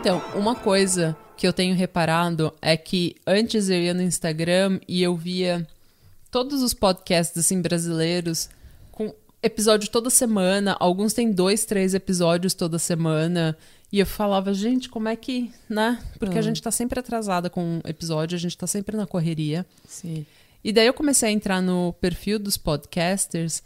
Então, uma coisa que eu tenho reparado é que antes eu ia no Instagram e eu via todos os podcasts assim brasileiros com episódio toda semana. Alguns têm dois, três episódios toda semana. E eu falava, gente, como é que, né? Porque a Ah. gente tá sempre atrasada com um episódio, a gente tá sempre na correria. Sim. E daí eu comecei a entrar no perfil dos podcasters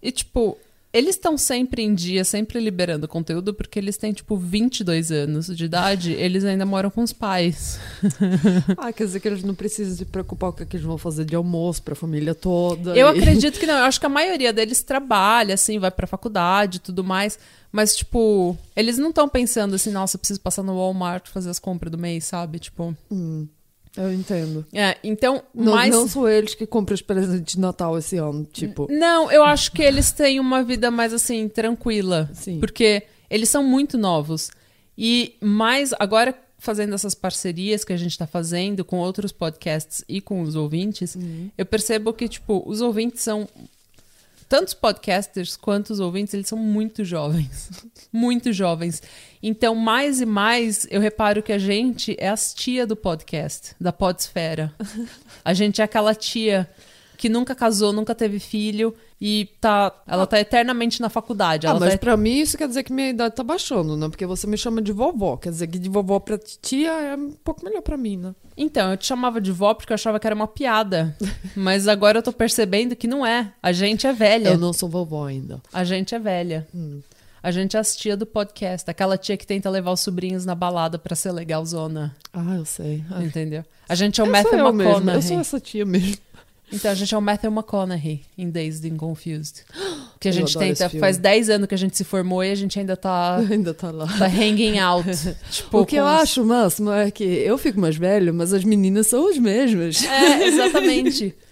e, tipo, eles estão sempre em dia, sempre liberando conteúdo, porque eles têm, tipo, 22 anos de idade, eles ainda moram com os pais. Ah, quer dizer que eles não precisam se preocupar com o que eles vão fazer de almoço pra família toda. Eu e- acredito que não, eu acho que a maioria deles trabalha, assim, vai pra faculdade e tudo mais, mas, tipo, eles não estão pensando assim, nossa, eu preciso passar no Walmart fazer as compras do mês, sabe? Tipo, Hum, eu entendo. é, então, Não, mais... não são eles que compram os presentes de Natal esse ano, tipo. Não, eu acho que eles têm uma vida mais assim, tranquila. Sim. Porque eles são muito novos. E mais, agora fazendo essas parcerias que a gente tá fazendo com outros podcasts e com os ouvintes, eu percebo que, tipo, os ouvintes são. Tanto os podcasters quanto os ouvintes, eles são muito jovens. muito jovens. Então, mais e mais, eu reparo que a gente é as tia do podcast, da podsfera. A gente é aquela tia que nunca casou, nunca teve filho e tá, ela tá eternamente na faculdade. Ah, Ela mas tá pra mim isso quer dizer que minha idade tá baixando, né? Porque você me chama de vovó. Quer dizer que de vovó pra tia é um pouco melhor pra mim, né? Então, eu te chamava de vó porque eu achava que era uma piada. Mas agora eu tô percebendo que não é. A gente é velha. Eu não sou vovó ainda. A gente é velha. Hum. A gente é as tia do podcast. Aquela tia que tenta levar os sobrinhos na balada pra ser legalzona. Ah, eu sei. Entendeu? A gente é o Matthew. McConaughey. Eu sou essa tia mesmo. Então, a gente é o Matthew McConaughey em Dazed and Confused. Que a Eu gente tenta... Faz 10 anos que a gente se formou e a gente ainda tá... ainda tá lá. tá hanging out. tipo, o que eu os- acho máximo é que eu fico mais velho, mas as meninas são as mesmas. É, exatamente.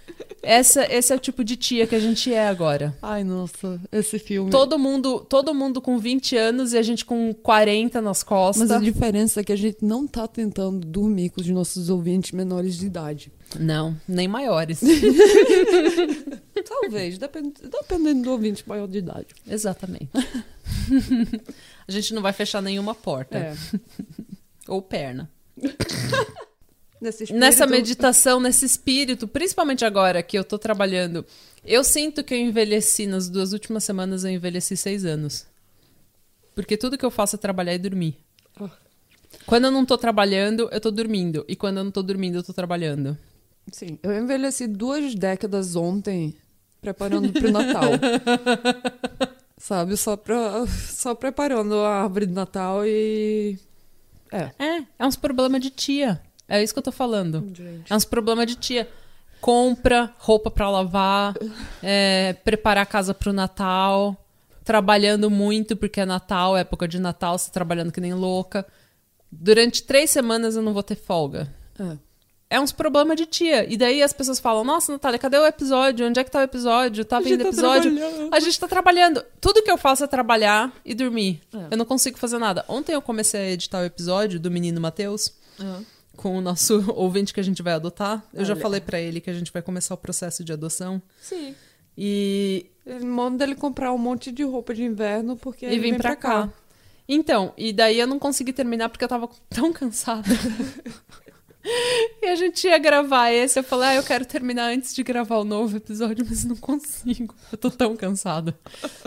Essa, esse é o tipo de tia que a gente é agora. Ai, nossa, esse filme. Todo mundo, todo mundo com 20 anos e a gente com 40 nas costas. Mas a diferença é que a gente não tá tentando dormir com os nossos ouvintes menores de idade. Não, nem maiores. Talvez, depend... dependendo do ouvinte maior de idade. Exatamente. a gente não vai fechar nenhuma porta. É. Ou perna. Espírito- Nessa meditação, nesse espírito, principalmente agora que eu tô trabalhando, eu sinto que eu envelheci, nas duas últimas semanas eu envelheci seis anos. Porque tudo que eu faço é trabalhar e dormir. Ah. Quando eu não tô trabalhando, eu tô dormindo. E quando eu não tô dormindo, eu tô trabalhando. Sim, eu envelheci duas décadas ontem preparando pro Natal. Sabe, só, pra, só preparando a árvore de Natal e. É. É, é uns problemas de tia. É isso que eu tô falando. Gente. É uns problemas de tia. Compra, roupa pra lavar, é, preparar a casa pro Natal, trabalhando muito porque é Natal, época de Natal, você trabalhando que nem louca. Durante três semanas eu não vou ter folga. É. É uns problemas de tia. E daí as pessoas falam: Nossa, Natália, cadê o episódio? Onde é que tá o episódio? Tá vindo tá episódio? a gente tá trabalhando. Tudo que eu faço é trabalhar e dormir. É. Eu não consigo fazer nada. Ontem eu comecei a editar o episódio do menino Matheus com o nosso ouvinte que a gente vai adotar. Eu já Olha. falei pra ele que a gente vai começar o processo de adoção. Sim. E, Ele manda ele comprar um monte de roupa de inverno porque e ele vim vem pra cá. Então, e daí eu não consegui terminar porque eu tava tão cansada. e a gente ia gravar esse. Eu falei, ah, eu quero terminar antes de gravar o novo episódio, mas não consigo. Eu tô tão cansada.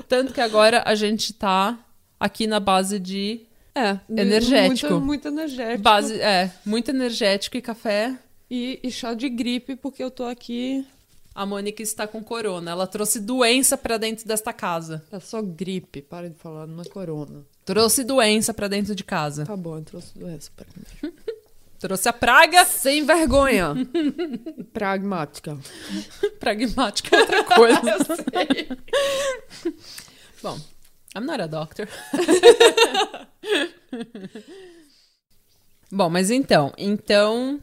Tanto que agora a gente tá aqui na base de. É, Energético. Muito, muito energético. Base, é, muito energético e café. E, e chá de gripe, porque eu tô aqui. A Mônica está com corona. Ela trouxe doença pra dentro desta casa. É só gripe, para de falar, não é corona. Trouxe doença pra dentro de casa. Tá bom, eu trouxe doença pra mim. Trouxe a praga. Sem vergonha! Pragmática. Pragmática é outra coisa. Bom, I'm not a doctor. Bom, mas então, então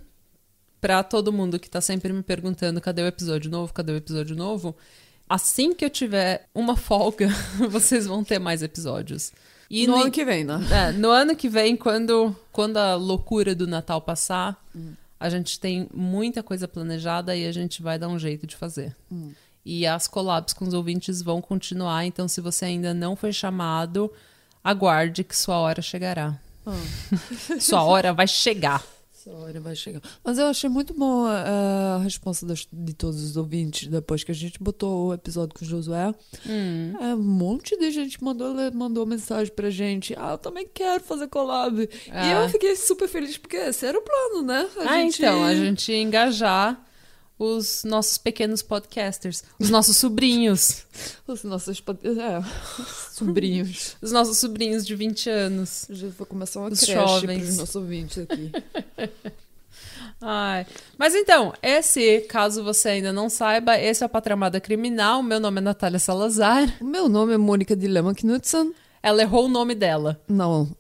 pra todo mundo que tá sempre me perguntando cadê o episódio novo, cadê o episódio novo, assim que eu tiver uma folga, vocês vão ter mais episódios. E no nem- ano que vem, né? é, no ano que vem, quando, quando a loucura do Natal passar, a gente tem muita coisa planejada e a gente vai dar um jeito de fazer. E as collabs com os ouvintes vão continuar, então se você ainda não foi chamado, aguarde que sua hora chegará. sua hora vai chegar. Essa hora vai chegar. Mas eu achei muito bom a, a resposta das- de todos os ouvintes depois que a gente botou o episódio com o Josué. Hum. É, um monte de gente mandou, mandou mensagem pra gente. Ah, eu também quero fazer collab. E É. eu fiquei super feliz, porque esse era o plano, né? A ah, gente- então, a gente ia engajar os nossos pequenos podcasters, os nossos sobrinhos, Os nossos é, sobrinhos. os nossos sobrinhos de 20 anos. Já vou começar uma Os creche jovens. pros nossos ouvintes aqui. Ai. Mas então, esse, caso você ainda não saiba, esse é o Patramada Criminal. Meu nome é Natália Salazar. o meu nome é Mônica Dilema Knudsen. Ela errou o nome dela. Não.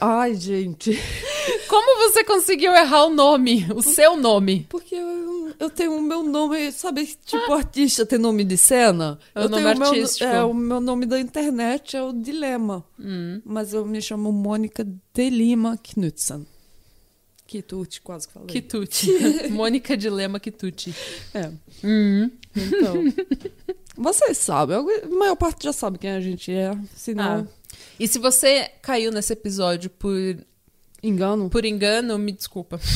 Ai, gente. Como você conseguiu errar o nome? O seu nome? Porque eu, eu tenho o meu nome, sabe, tipo artista tem nome de cena? É o eu nome tenho meu- artístico. é, o meu nome da internet é o Dilema. Hum. Mas eu me chamo Mônica de Lima Knudsen. Quitute, quase que falei. Quitute. Mônica Dilema Quitute. É, Hum. então. Vocês sabem, a maior parte já sabe quem a gente é. Se não, Ah. E se você caiu nesse episódio por, engano. por engano, me desculpa.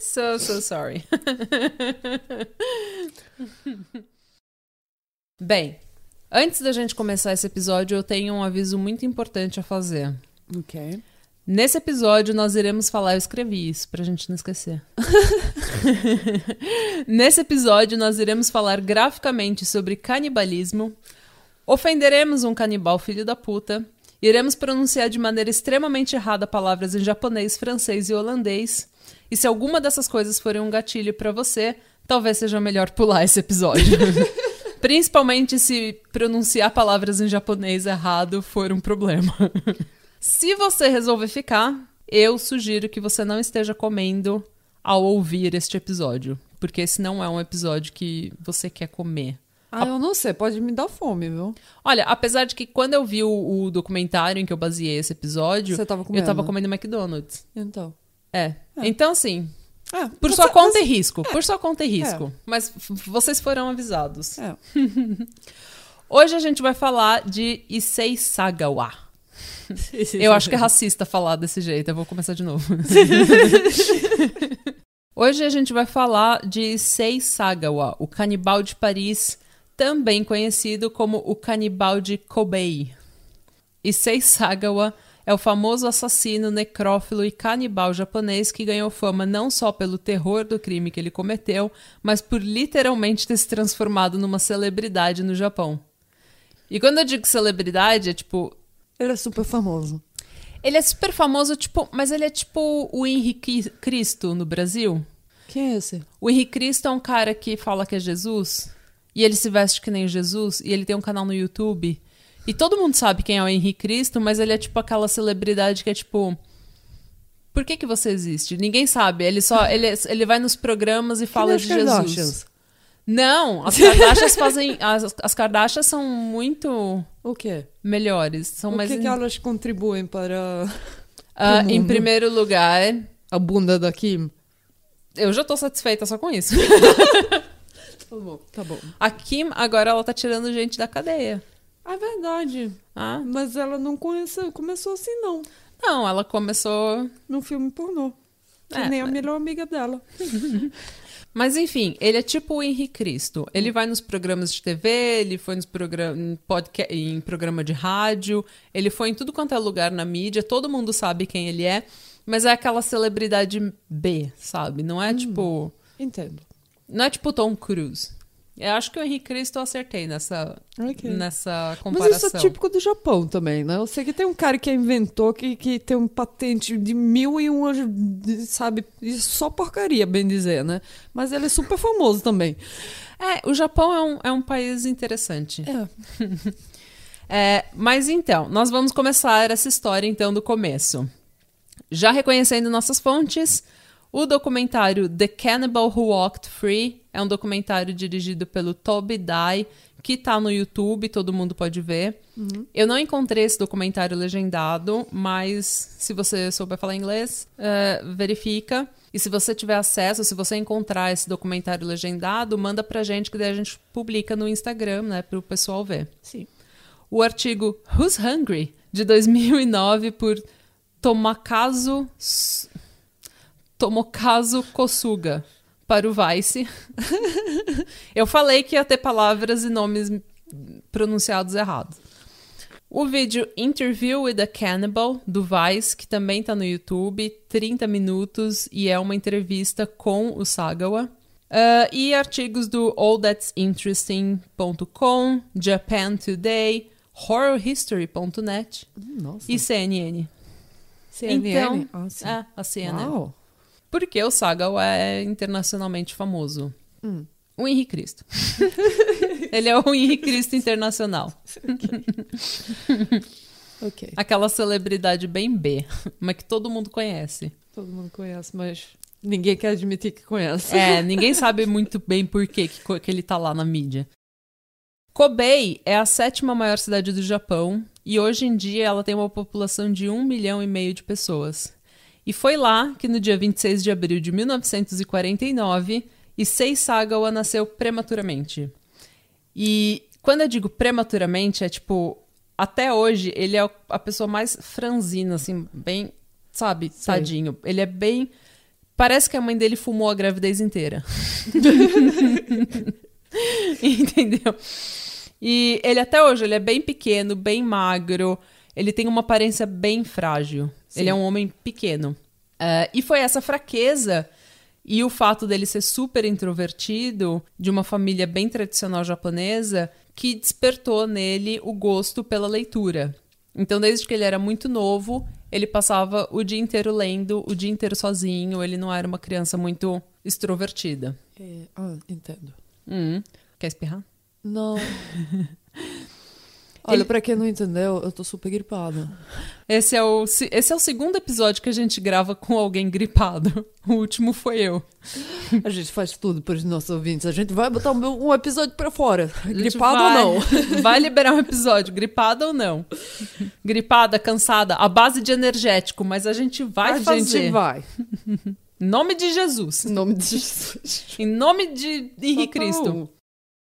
so, so sorry. Bem, antes da gente começar esse episódio, eu tenho um aviso muito importante a fazer. Ok. Nesse episódio, nós iremos falar. Eu escrevi isso pra gente não esquecer. Nesse episódio, nós iremos falar graficamente sobre canibalismo, ofenderemos um canibal filho da puta, iremos pronunciar de maneira extremamente errada palavras em japonês, francês e holandês. E se alguma dessas coisas forem um gatilho pra você, talvez seja melhor pular esse episódio. Principalmente se pronunciar palavras em japonês errado for um problema. Se você resolver ficar, eu sugiro que você não esteja comendo ao ouvir este episódio. Porque esse não é um episódio que você quer comer. Ah, eu não sei, pode me dar fome, viu? Olha, apesar de que quando eu vi o, o documentário em que eu baseei esse episódio, Você tava eu comendo? tava comendo McDonald's. Então. É. Então, assim, É, por você- sua conta você- e risco. Por sua conta e risco. Mas vocês foram avisados. É. Hoje a gente vai falar de Issei Sagawa. Eu acho que é racista falar desse jeito. Eu vou começar de novo. Hoje a gente vai falar de Issei Sagawa, o canibal de Paris, também conhecido como o canibal de Kobe. Issei Sagawa é o famoso assassino, necrófilo e canibal japonês que ganhou fama não só pelo terror do crime que ele cometeu, mas por literalmente ter se transformado numa celebridade no Japão. E quando eu digo celebridade, é tipo, Ele é super famoso. ele é super famoso, tipo, mas ele é tipo o Henrique Cristo no Brasil. Quem é esse? O Henrique Cristo é um cara que fala que é Jesus, e ele se veste que nem Jesus, e ele tem um canal no YouTube. E todo mundo sabe quem é o Henrique Cristo, mas ele é tipo aquela celebridade que é tipo. Por que, que você existe? Ninguém sabe. Ele só. Ele, ele vai nos programas e fala de Jesus. Kardashians? Não, as Kardashians fazem. As, as Kardashians são muito O quê? melhores. São o mais. que, que elas contribuem para pro em primeiro lugar, a bunda da Kim? eu já tô satisfeita só com isso. Tá bom. Tá bom. A Kim, agora, ela tá tirando gente da cadeia. É verdade. Ah, Mas ela não conhece, começou assim, não. não, ela começou. No filme pornô. Que É, nem a mas- melhor amiga dela. Mas enfim, ele é tipo o Henrique Cristo. Ele vai nos programas de TV, ele foi nos program... em, podca... em programa de rádio, ele foi em tudo quanto é lugar na mídia, todo mundo sabe quem ele é, mas é aquela celebridade B, sabe? Não é tipo. Entendo. Não é tipo Tom Cruise. Eu acho que o Henrique Cristo eu acertei nessa, Ok. nessa Mas comparação. isso é típico do Japão também, né? Eu sei que tem um cara que inventor, que, que tem um patente de mil e um, sabe? Isso só porcaria, bem dizer, né? Mas ele é super famoso também. É, o Japão é um, é um país interessante. É. É, mas então, nós vamos começar essa história então do começo. Já reconhecendo nossas fontes, O documentário The Cannibal Who Walked Free é um documentário dirigido pelo Toby Dye, que tá no YouTube, todo mundo pode ver. Uhum. Eu não encontrei esse documentário legendado, mas se você souber falar inglês, é, verifica. E se você tiver acesso, se você encontrar esse documentário legendado, manda pra gente, que daí a gente publica no Instagram, né, pro pessoal ver. Sim. O artigo Who's Hungry, de 2009, por Tomakazu, Tomokazu Kosuga, para o Vice. Eu falei que ia ter palavras e nomes pronunciados errados. O vídeo Interview with a Cannibal, do Vice, que também tá no YouTube, 30 minutos, e é uma entrevista com o Sagawa. Uh, e artigos do allthat'sinteresting.com, Japan Today, horrorhistory.net Nossa. e CNN. CNN? Então, Ah, sim. é, a CNN. Uau. Porque o Sagawa é internacionalmente famoso. Hum. O Henrique Cristo. Ele é o Henrique Cristo internacional. Ok. Aquela celebridade bem B, mas que todo mundo conhece. Todo mundo conhece, mas ninguém quer admitir que conhece. É, ninguém sabe muito bem por que, que ele tá lá na mídia. Kobe é a sétima maior cidade do Japão e hoje em dia ela tem uma população de um milhão e meio de pessoas. E foi lá que no dia 26 de abril de 1949, Issei Sagawa nasceu prematuramente. E quando eu digo prematuramente, é tipo, até hoje ele é a pessoa mais franzina, assim, bem, sabe, Sei. tadinho. Ele é bem. Parece que a mãe dele fumou a gravidez inteira. Entendeu? E ele até hoje, ele é bem pequeno, bem magro, ele tem uma aparência bem frágil. Sim. Ele é um homem pequeno. É, e foi essa fraqueza e o fato dele ser super introvertido, de uma família bem tradicional japonesa, que despertou nele o gosto pela leitura. Então, desde que ele era muito novo, ele passava o dia inteiro lendo, o dia inteiro sozinho, ele não era uma criança muito extrovertida. É, ah, entendo. Hum. Quer espirrar? Não. Olha, Ele- pra quem não entendeu, eu tô super gripada. Esse é, o, se- esse é o segundo episódio que a gente grava com alguém gripado. O último foi eu. A gente faz tudo para os nossos ouvintes. A gente vai botar um, episódio pra fora. A Gripado vai- ou não? Vai liberar um episódio, gripada ou não. Gripada, cansada, a base de energético, mas a gente vai a fazer. gente vai. Em nome de Jesus. Em nome de Jesus. Em nome de Henrique Cristo.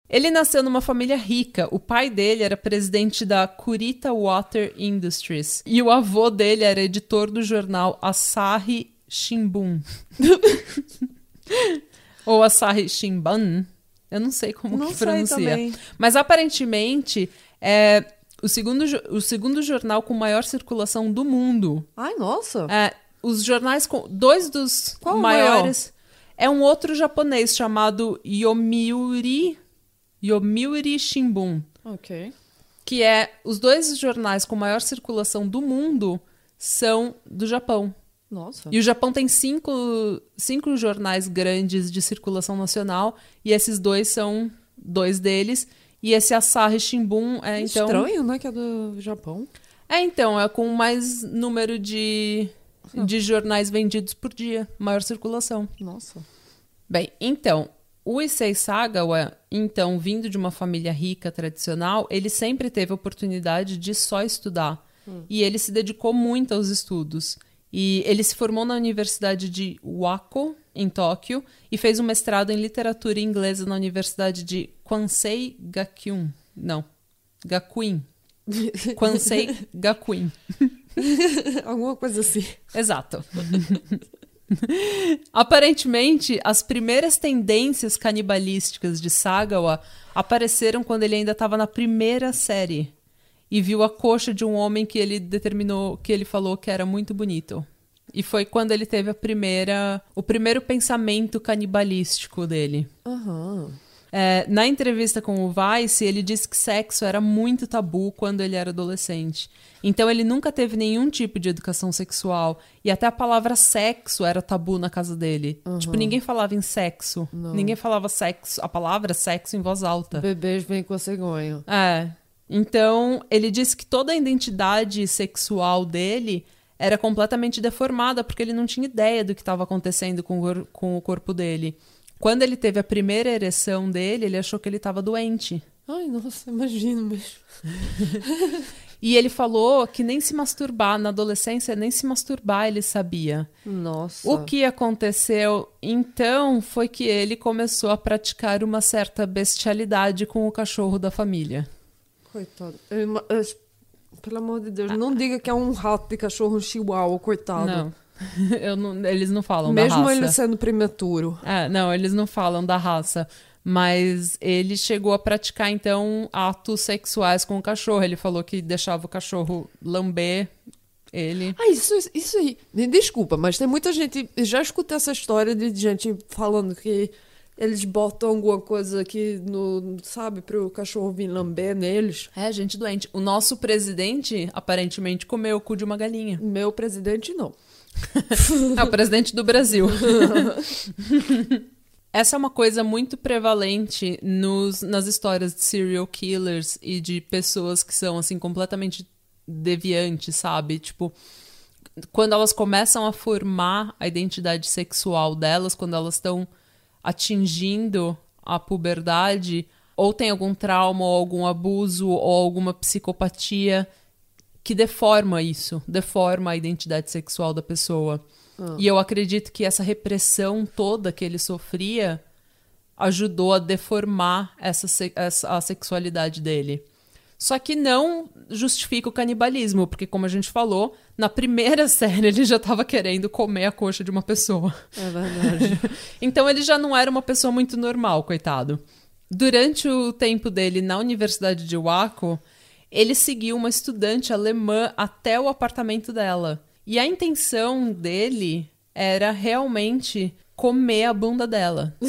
Ele nasceu numa família rica. O pai dele era presidente da Kurita Water Industries. E o avô dele era editor do jornal Asahi Shimbun. Ou Asahi Shimbun. Eu não sei como Não que pronuncia. Mas aparentemente é o segundo, o segundo jornal com maior circulação do mundo. Ai, nossa. É, os jornais com dois dos Qual maiores é um outro japonês chamado Yomiuri Yomiuri Shimbun, Ok. que é os dois jornais com maior circulação do mundo são do Japão. Nossa. E o Japão tem cinco, cinco jornais grandes de circulação nacional e esses dois são dois deles. E esse Asahi Shimbun é então Estranho, né? Que é do Japão. é então é com mais número de de jornais vendidos por dia, maior circulação. Nossa. Bem, então, o Issei Sagawa, então, vindo de uma família rica, tradicional, ele sempre teve a oportunidade de só estudar. E ele se dedicou muito aos estudos. E ele se formou na Universidade de Wako, em Tóquio, e fez um mestrado em literatura inglesa na Universidade de Kwansei Gakuin. Não, Gakuin. Kwansei Gakuin. Alguma coisa assim. Exato. Aparentemente, as primeiras tendências canibalísticas de Sagawa apareceram quando ele ainda estava na primeira série e viu a coxa de um homem que ele determinou, que ele falou que era muito bonito. E foi quando ele teve a primeira, o primeiro pensamento canibalístico dele. Aham. É, na entrevista com o Vice, ele disse que sexo era muito tabu quando ele era adolescente. Então ele nunca teve nenhum tipo de educação sexual. E até a palavra sexo era tabu na casa dele. Tipo, ninguém falava em sexo. Não. Ninguém falava sexo, a palavra sexo em voz alta. Bebês vêm com a cegonha. É. Então, ele disse que toda a identidade sexual dele era completamente deformada, porque ele não tinha ideia do que estava acontecendo com o, com o corpo dele. Quando ele teve a primeira ereção dele, ele achou que ele estava doente. Ai, nossa, imagino mesmo. E ele falou que nem se masturbar, na adolescência, nem se masturbar ele sabia. Nossa. O que aconteceu então foi que ele começou a praticar uma certa bestialidade com o cachorro da família. Coitado. Eu eu- pelo amor de Deus, não diga que é um rato de cachorro um chihuahua, coitado. Não. Não- eles não falam Mesmo da raça. ele sendo prematuro. É, não, eles não falam da raça. Mas ele chegou a praticar, então, atos sexuais com o cachorro. Ele falou que deixava o cachorro lamber ele. Ah, isso, isso aí. Desculpa, mas tem muita gente. Já escutei essa história de gente falando que eles botam alguma coisa aqui no. Sabe, pro cachorro vir lamber neles. É, gente doente. O nosso presidente, aparentemente, comeu o cu de uma galinha. Meu presidente, não. É o presidente do Brasil. Essa é uma coisa muito prevalente nos, nas histórias de serial killers e de pessoas que são, assim, completamente deviantes, sabe? Tipo, quando elas começam a formar a identidade sexual delas, quando elas estão atingindo a puberdade, ou tem algum trauma, ou algum abuso, ou alguma psicopatia que deforma isso, deforma a identidade sexual da pessoa. E eu acredito que essa repressão toda que ele sofria ajudou a deformar essa, essa- a sexualidade dele. Só que não justifica o canibalismo, porque como a gente falou, na primeira série ele já estava querendo comer a coxa de uma pessoa. É verdade. Então ele já não era uma pessoa muito normal, coitado. Durante o tempo dele na Universidade de Waco, ele seguiu uma estudante alemã até o apartamento dela. E a intenção dele era realmente comer a bunda dela.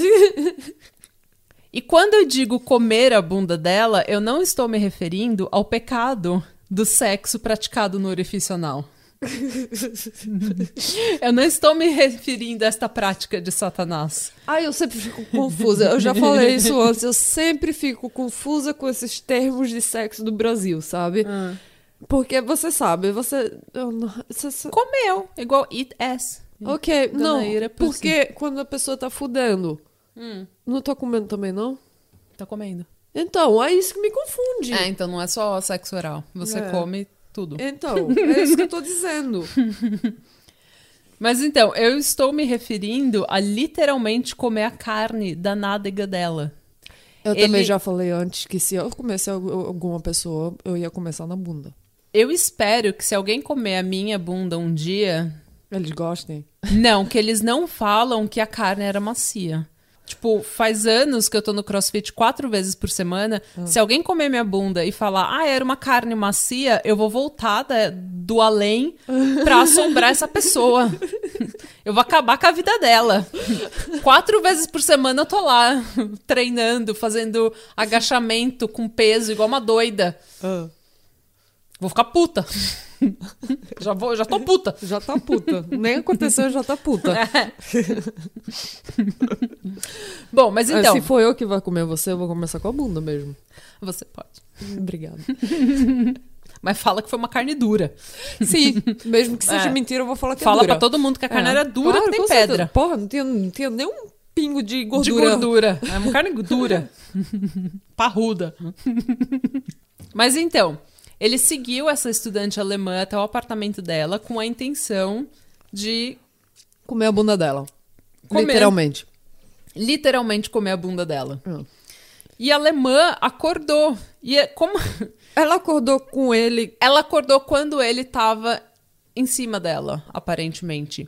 E quando eu digo comer a bunda dela, eu não estou me referindo ao pecado do sexo praticado no orifício anal. eu não estou me referindo a esta prática de Satanás. Ai, eu sempre fico confusa. Eu já falei isso antes. Eu sempre fico confusa com esses termos de sexo do Brasil, sabe? Porque você sabe, você. não- você- você- Comeu, igual eat ass. Ok, Dona não. Ira, Porque quando a pessoa tá fudendo. Não tô comendo também, não? Tá comendo. Então, é isso que me confunde. É, então não é só sexo oral. Você É. come tudo. Então, é isso que eu tô dizendo. Mas então, eu estou me referindo a literalmente comer a carne da nádega dela. Eu Ele- também já falei antes que se eu comesse al- alguma pessoa, eu ia começar na bunda. Eu espero que se alguém comer a minha bunda um dia, Eles gostem. não, que eles não falam que a carne era macia. Tipo, faz anos que eu tô no crossfit quatro vezes por semana. Se alguém comer minha bunda e falar, ah, era uma carne macia, eu vou voltar da- do além pra assombrar essa pessoa. Eu vou acabar com a vida dela. Quatro vezes por semana eu tô lá, treinando, fazendo agachamento com peso, igual uma doida. Vou ficar puta. já, vou, já tô puta. Já tá puta. Nem aconteceu, já tá puta. Bom, mas É, então. Se for eu que vai comer você, eu vou começar com a bunda mesmo. Você pode. Obrigada. Mas fala que foi uma carne dura. Sim, mesmo que seja É. mentira, eu vou falar que Fala é dura. pra todo mundo que a carne É. era dura Claro, que tem pedra. certeza. Porra, não tinha, não tinha nem um pingo de De gordura. gordura. É uma carne dura. Parruda. Mas então, ele seguiu essa estudante alemã até o apartamento dela com a intenção de Comer a bunda dela. Comer. Literalmente. literalmente comer a bunda dela. Hum. E a alemã acordou. E é como Ela acordou com ele. ela acordou quando ele tava em cima dela, aparentemente.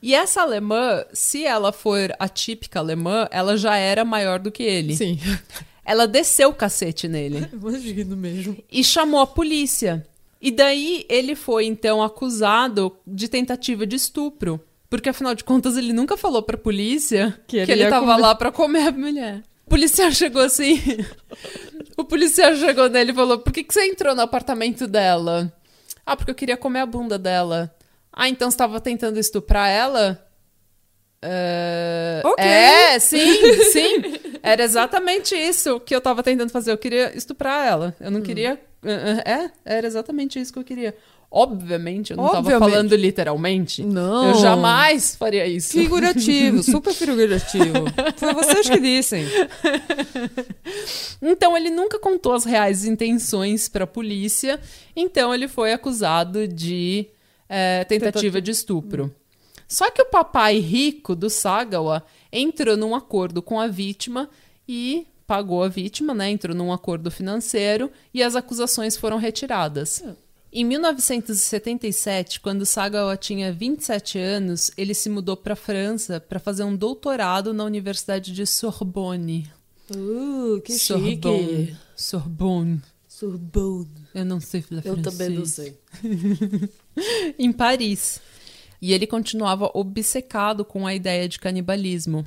E essa alemã, se ela for a típica alemã, ela já era maior do que ele. Sim. Ela desceu o cacete nele Imagino mesmo. e chamou a polícia. E daí ele foi então acusado de tentativa de estupro. Porque afinal de contas ele nunca falou pra polícia Que que ele ele, tava comer. lá pra comer a mulher. O policial chegou assim. o policial chegou nele e falou: Por que, que você entrou no apartamento dela? Ah, porque eu queria comer a bunda dela. Ah, então você tava tentando estuprar ela? É, Ok. É, sim, sim. Era exatamente isso que eu tava tentando fazer. Eu queria estuprar ela. Eu não queria É, era exatamente isso que eu queria. Obviamente, eu não Obviamente. falando literalmente. Não. Eu jamais faria isso. Figurativo, super figurativo. Foi vocês que dissem. Então ele nunca contou as reais intenções para a polícia, então ele foi acusado de é, tentativa Tentativa. de estupro. Só que o papai rico do Sagawa entrou num acordo com a vítima e pagou a vítima, né? Entrou num acordo financeiro e as acusações foram retiradas. Em 1977, quando Sagawa tinha 27 anos, ele se mudou para a França para fazer um doutorado na Universidade de Sorbonne. Uh, que Sorbonne. chique. Sorbonne. Sorbonne. Eu não sei falar Eu francês. também não sei. Em Paris. E ele continuava obcecado com a ideia de canibalismo.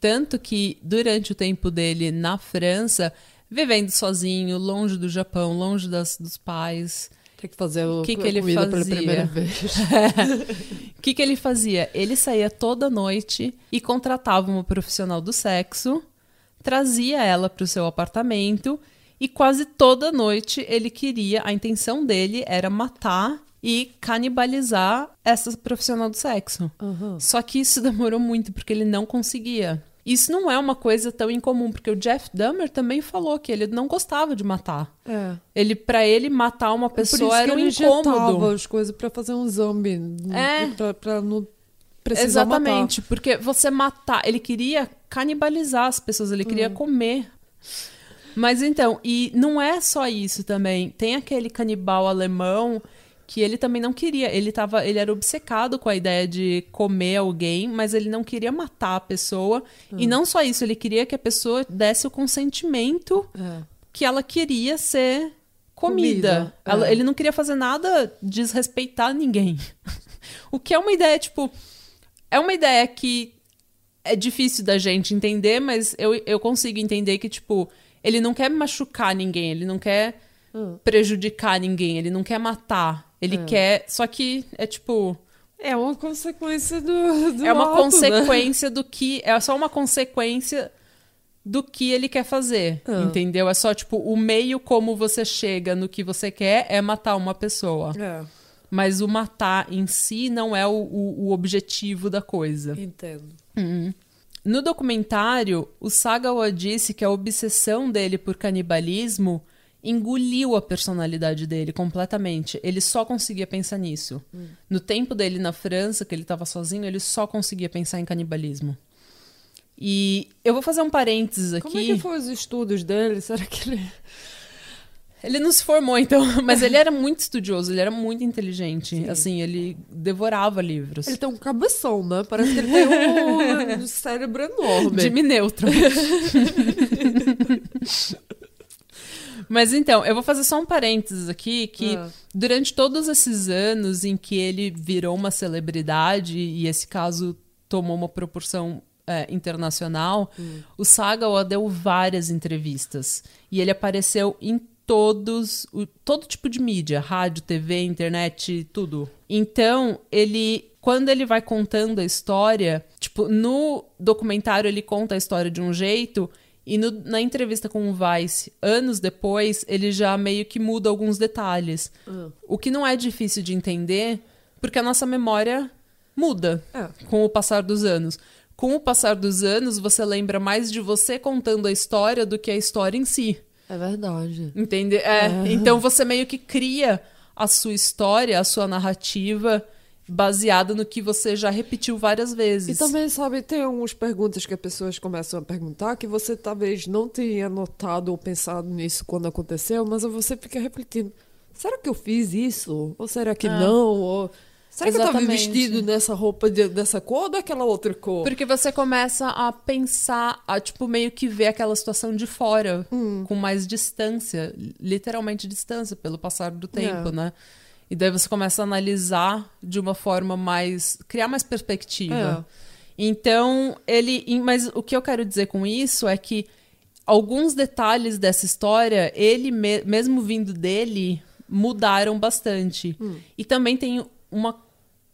Tanto que, durante o tempo dele na França, vivendo sozinho, longe do Japão, longe das, dos pais, Tem que fazer o Que que ele comida pela fazia? primeira vez. O que, que ele fazia? Ele saía toda noite e contratava uma profissional do sexo, trazia ela para o seu apartamento e quase toda noite ele queria, a intenção dele era matar e canibalizar essa profissional do sexo. Aham. Só que isso demorou muito porque ele não conseguia. Isso não é uma coisa tão incomum, porque o Jeff Dahmer também falou que ele não gostava de matar. É. Ele, para ele, matar uma isso pessoa que era um ele incômodo. as coisas pra fazer um zombie. É. Pra, pra não precisar matar. Exatamente, porque você matar, ele queria canibalizar as pessoas, ele Hum. queria comer. Mas então, e não é só isso também. Tem aquele canibal alemão que ele também não queria, ele tava, ele era obcecado com a ideia de comer alguém, mas ele não queria matar a pessoa. E Hum. não só isso, ele queria que a pessoa desse o consentimento É. que ela queria ser comida. Comida, Ela- é. Ele não queria fazer nada desrespeitar ninguém. o que é uma ideia, tipo. É uma ideia que é difícil da gente entender, mas eu, eu consigo entender que, tipo, ele não quer machucar ninguém, ele não quer Hum. prejudicar ninguém, ele não quer matar. Ele quer. Só que é tipo. É uma consequência do, do é uma ato, né? consequência do que. É só uma consequência do que ele quer fazer. Ah. Entendeu? É só, tipo, o meio como você chega no que você quer é matar uma pessoa. É, Mas o matar em si não é o, o- o objetivo da coisa. entendo. No documentário, o Sagawa disse que a obsessão dele por canibalismo engoliu a personalidade dele completamente. Ele só conseguia pensar nisso. No tempo dele na França, que ele estava sozinho, ele só conseguia pensar em canibalismo. E eu vou fazer um parênteses aqui. Como é que foi os estudos dele? Será que ele... Ele não se formou, então, mas ele era muito estudioso, ele era muito inteligente. Assim, ele devorava livros. Ele tem um cabeção, né? Parece que ele tem um, um cérebro enorme. Jimmy Neutron. Mas então, eu vou fazer só um parênteses aqui, que Ah. durante todos esses anos em que ele virou uma celebridade, e esse caso tomou uma proporção é, internacional, o Sagawa deu várias entrevistas. E ele apareceu em todos, o- todo tipo de mídia, rádio, TV, internet, tudo. Então, ele quando ele vai contando a história, tipo, no documentário ele conta a história de um jeito e no- na entrevista com o Vice, anos depois, ele já meio que muda alguns detalhes. Ah. O que não é difícil de entender, porque a nossa memória muda É. com o passar dos anos. Com o passar dos anos, você lembra mais de você contando a história do que a história em si. É verdade. Entende? É, Então você meio que cria a sua história, a sua narrativa, baseada no que você já repetiu várias vezes. E também, sabe, tem algumas perguntas que as pessoas começam a perguntar que você talvez não tenha notado ou pensado nisso quando aconteceu, mas você fica refletindo. Será que eu fiz isso? Ou será que Ah. não? Ou será que eu estava Exatamente. vestido nessa roupa de- dessa cor ou daquela outra cor? Porque você começa a pensar, a tipo, meio que ver aquela situação de fora, Hum. com mais distância, literalmente distância, pelo passar do tempo, É. né? E daí você começa a analisar de uma forma mais. criar mais perspectiva. É. Então, ele. Mas o que eu quero dizer com isso é que alguns detalhes dessa história, ele, me- mesmo vindo dele, mudaram bastante. Hum. E também tem uma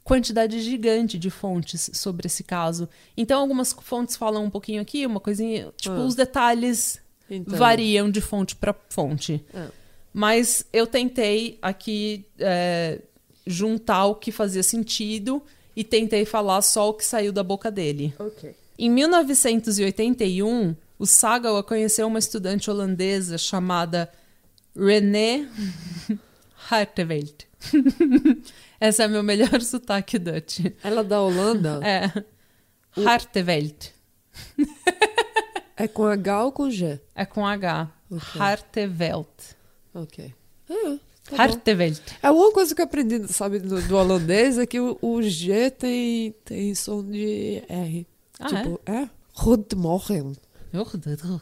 quantidade gigante de fontes sobre esse caso. Então, algumas fontes falam um pouquinho aqui, uma coisinha. Tipo, Ah. os detalhes Entendo. variam de fonte para fonte. É. Mas eu tentei aqui é, juntar o que fazia sentido e tentei falar só o que saiu da boca dele. Ok. Em 1981, o Sagawa conheceu uma estudante holandesa chamada René Harteveld. Esse é meu melhor sotaque Dutch. Ela é da Holanda? É. Harteveld. É com H ou com G? É com H. Ok. Harteveld. Ok. É, tá. Harteveld. É uma coisa que eu aprendi, sabe, do, do holandês é que o, o G tem, tem som de R. Ah, tipo, é? Goedemorgen. é?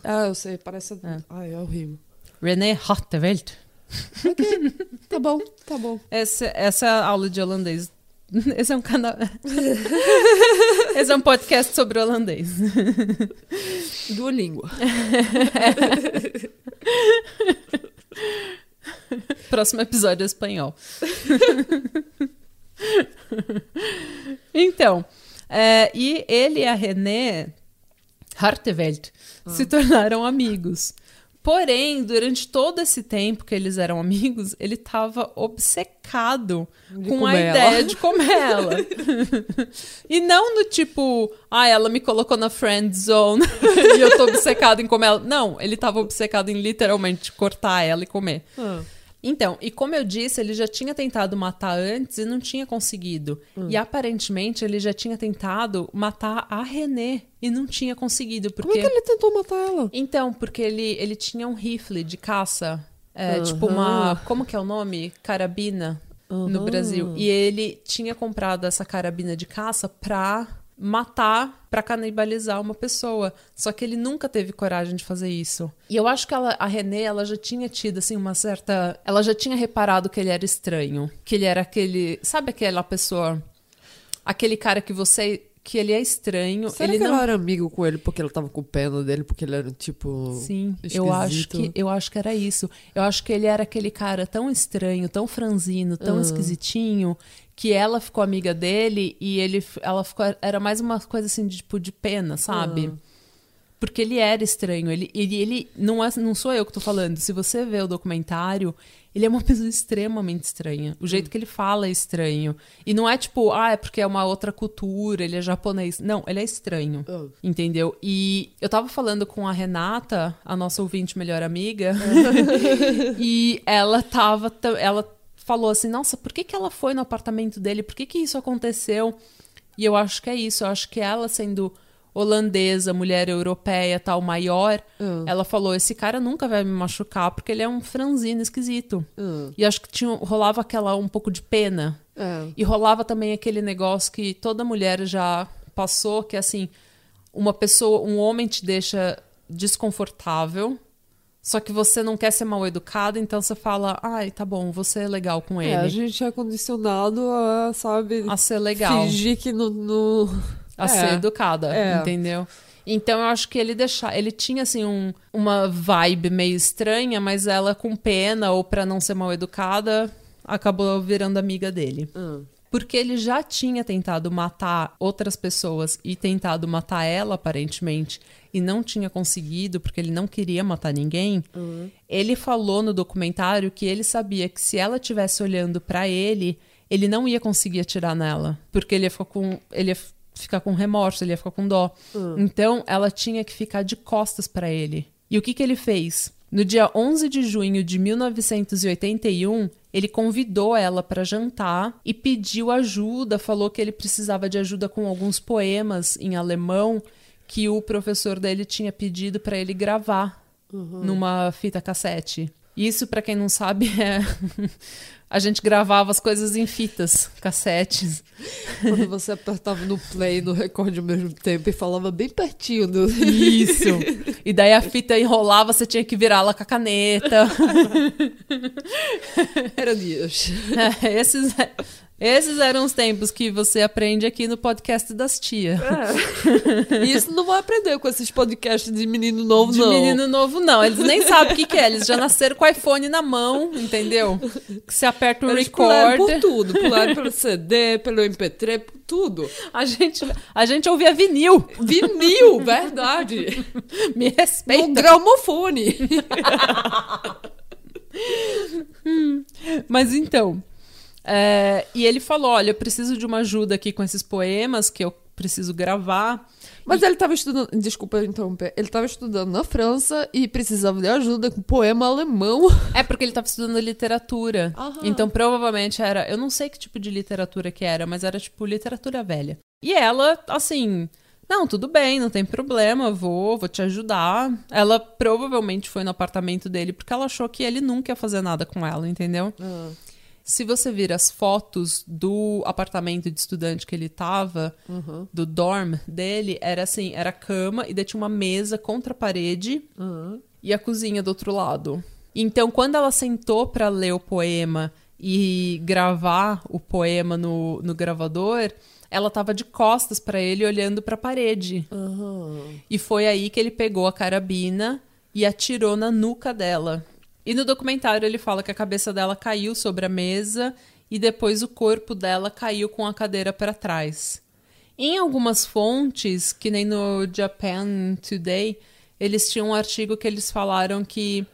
Ah, eu sei, parece... É. Ai, é horrível. René Harteveld. Tá bom, tá bom. Essa, essa é a aula de holandês. Esse é um canal. Esse é um podcast sobre holandês. Duolingo. Próximo episódio é espanhol. então, é, e ele e a René Harteveld se tornaram amigos. Porém, durante todo esse tempo que eles eram amigos, ele estava obcecado De com a comer ideia ela. de comer ela. e não no tipo, ah, ela me colocou na friend zone e eu tô obcecado em comer ela. Não, ele estava obcecado em literalmente cortar ela e comer. Ah, Então, e como eu disse, ele já tinha tentado matar antes e não tinha conseguido. Hum. E aparentemente ele já tinha tentado matar a René e não tinha conseguido. Porque... Como é que ele tentou matar ela? Então, porque ele, ele tinha um rifle de caça. É, Aham. Tipo uma. Como que é o nome? Carabina no Aham. Brasil. E ele tinha comprado essa carabina de caça pra matar, pra canibalizar uma pessoa. Só que ele nunca teve coragem de fazer isso. E eu acho que ela, a Renée, ela já tinha tido, assim, uma certa. Ela já tinha reparado que ele era estranho. Que ele era aquele. Sabe aquela pessoa. Aquele cara que você. Que ele é estranho. Será ele que não ela era amigo com ele porque ela tava com pena dele, porque ele era, tipo... Sim, eu acho, que, eu acho que era isso. Eu acho que ele era aquele cara tão estranho, tão franzino, tão Ah. esquisitinho, que ela ficou amiga dele e ele, ela ficou, era mais uma coisa assim, de, tipo, de pena, sabe? Ah. Porque ele era estranho. Ele, ele, ele não, é, não sou eu que tô falando. Se você vê o documentário, ele é uma pessoa extremamente estranha. O jeito que ele fala é estranho. E não é tipo, ah, é porque é uma outra cultura, ele é japonês. Não, ele é estranho. Ah. Entendeu? E eu tava falando com a Renata, a nossa ouvinte melhor amiga, e ela tava. ta- Ela falou assim: nossa, por que, que ela foi no apartamento dele? Por que, que isso aconteceu? E eu acho que é isso. Eu acho que ela, sendo holandesa, mulher europeia, tal, maior, Ah. ela falou: esse cara nunca vai me machucar porque ele é um franzino esquisito. Ah. E acho que tinha, rolava aquela um pouco de pena. É. E rolava também aquele negócio que toda mulher já passou, que é assim, uma pessoa, um homem te deixa desconfortável, só que você não quer ser mal educado, então você fala, ai, tá bom, você é legal com É, a ele. gente é condicionado a, sabe, A ser legal, fingir que no... no... a É. ser educada, É. entendeu? Então eu acho que ele deixar, ele tinha assim um, uma vibe meio estranha, mas ela com pena ou pra não ser mal educada, acabou virando amiga dele. Ah. Porque ele já tinha tentado matar outras pessoas e tentado matar ela, aparentemente, e não tinha conseguido, porque ele não queria matar ninguém. Ele falou no documentário que ele sabia que se ela estivesse olhando pra ele, ele não ia conseguir atirar nela. Porque ele ia ficar com. Ele ia ficar com remorso, ele ia ficar com dó. Então ela tinha que ficar de costas pra ele. E o que, que ele fez? No dia 11 de junho de 1981, ele convidou ela para jantar e pediu ajuda, falou que ele precisava de ajuda com alguns poemas em alemão que o professor dele tinha pedido para ele gravar numa fita cassete. Isso, para quem não sabe, é a gente gravava as coisas em fitas, cassetes. Quando você apertava no play e no recorde ao mesmo tempo e falava bem pertinho do... Isso. E daí a fita enrolava, você tinha que virá-la com a caneta. Era dias. É, esses, esses eram os tempos que você aprende aqui no podcast das tia. E isso não vai aprender com esses podcasts de menino novo, De não. menino novo, não. Eles nem sabem o que, que é. Eles já nasceram com o iPhone na mão, entendeu? Que você aperta o Eles pularam por record. tudo. Pularam pelo CD, pelo MP3, por tudo. A gente, a gente ouvia vinil. Vinil, verdade. Me respeita. gramofone. Hum, Mas então. É, e ele falou: olha, eu preciso de uma ajuda aqui com esses poemas que eu preciso gravar. Mas ele tava estudando. Desculpa interromper. Ele tava estudando na França e precisava de ajuda com poema alemão. É porque ele estava estudando literatura. Aham. Então provavelmente era. Eu não sei que tipo de literatura que era, mas era tipo literatura velha. E ela, assim. Não, tudo bem, não tem problema, vou, vou te ajudar. Ela provavelmente foi no apartamento dele porque ela achou que ele nunca ia fazer nada com ela, entendeu? Se você vir as fotos do apartamento de estudante que ele tava, Uhum. do dorm dele, era assim, era cama e daí tinha uma mesa contra a parede Uhum. e a cozinha do outro lado. Então, quando ela sentou pra ler o poema e gravar o poema no, no gravador, ela tava de costas pra ele, olhando pra parede. Uhum. E foi aí que ele pegou a carabina e atirou na nuca dela. E no documentário ele fala que a cabeça dela caiu sobre a mesa e depois o corpo dela caiu com a cadeira para trás. Em algumas fontes, que nem no Japan Today, eles tinham um artigo que eles falaram que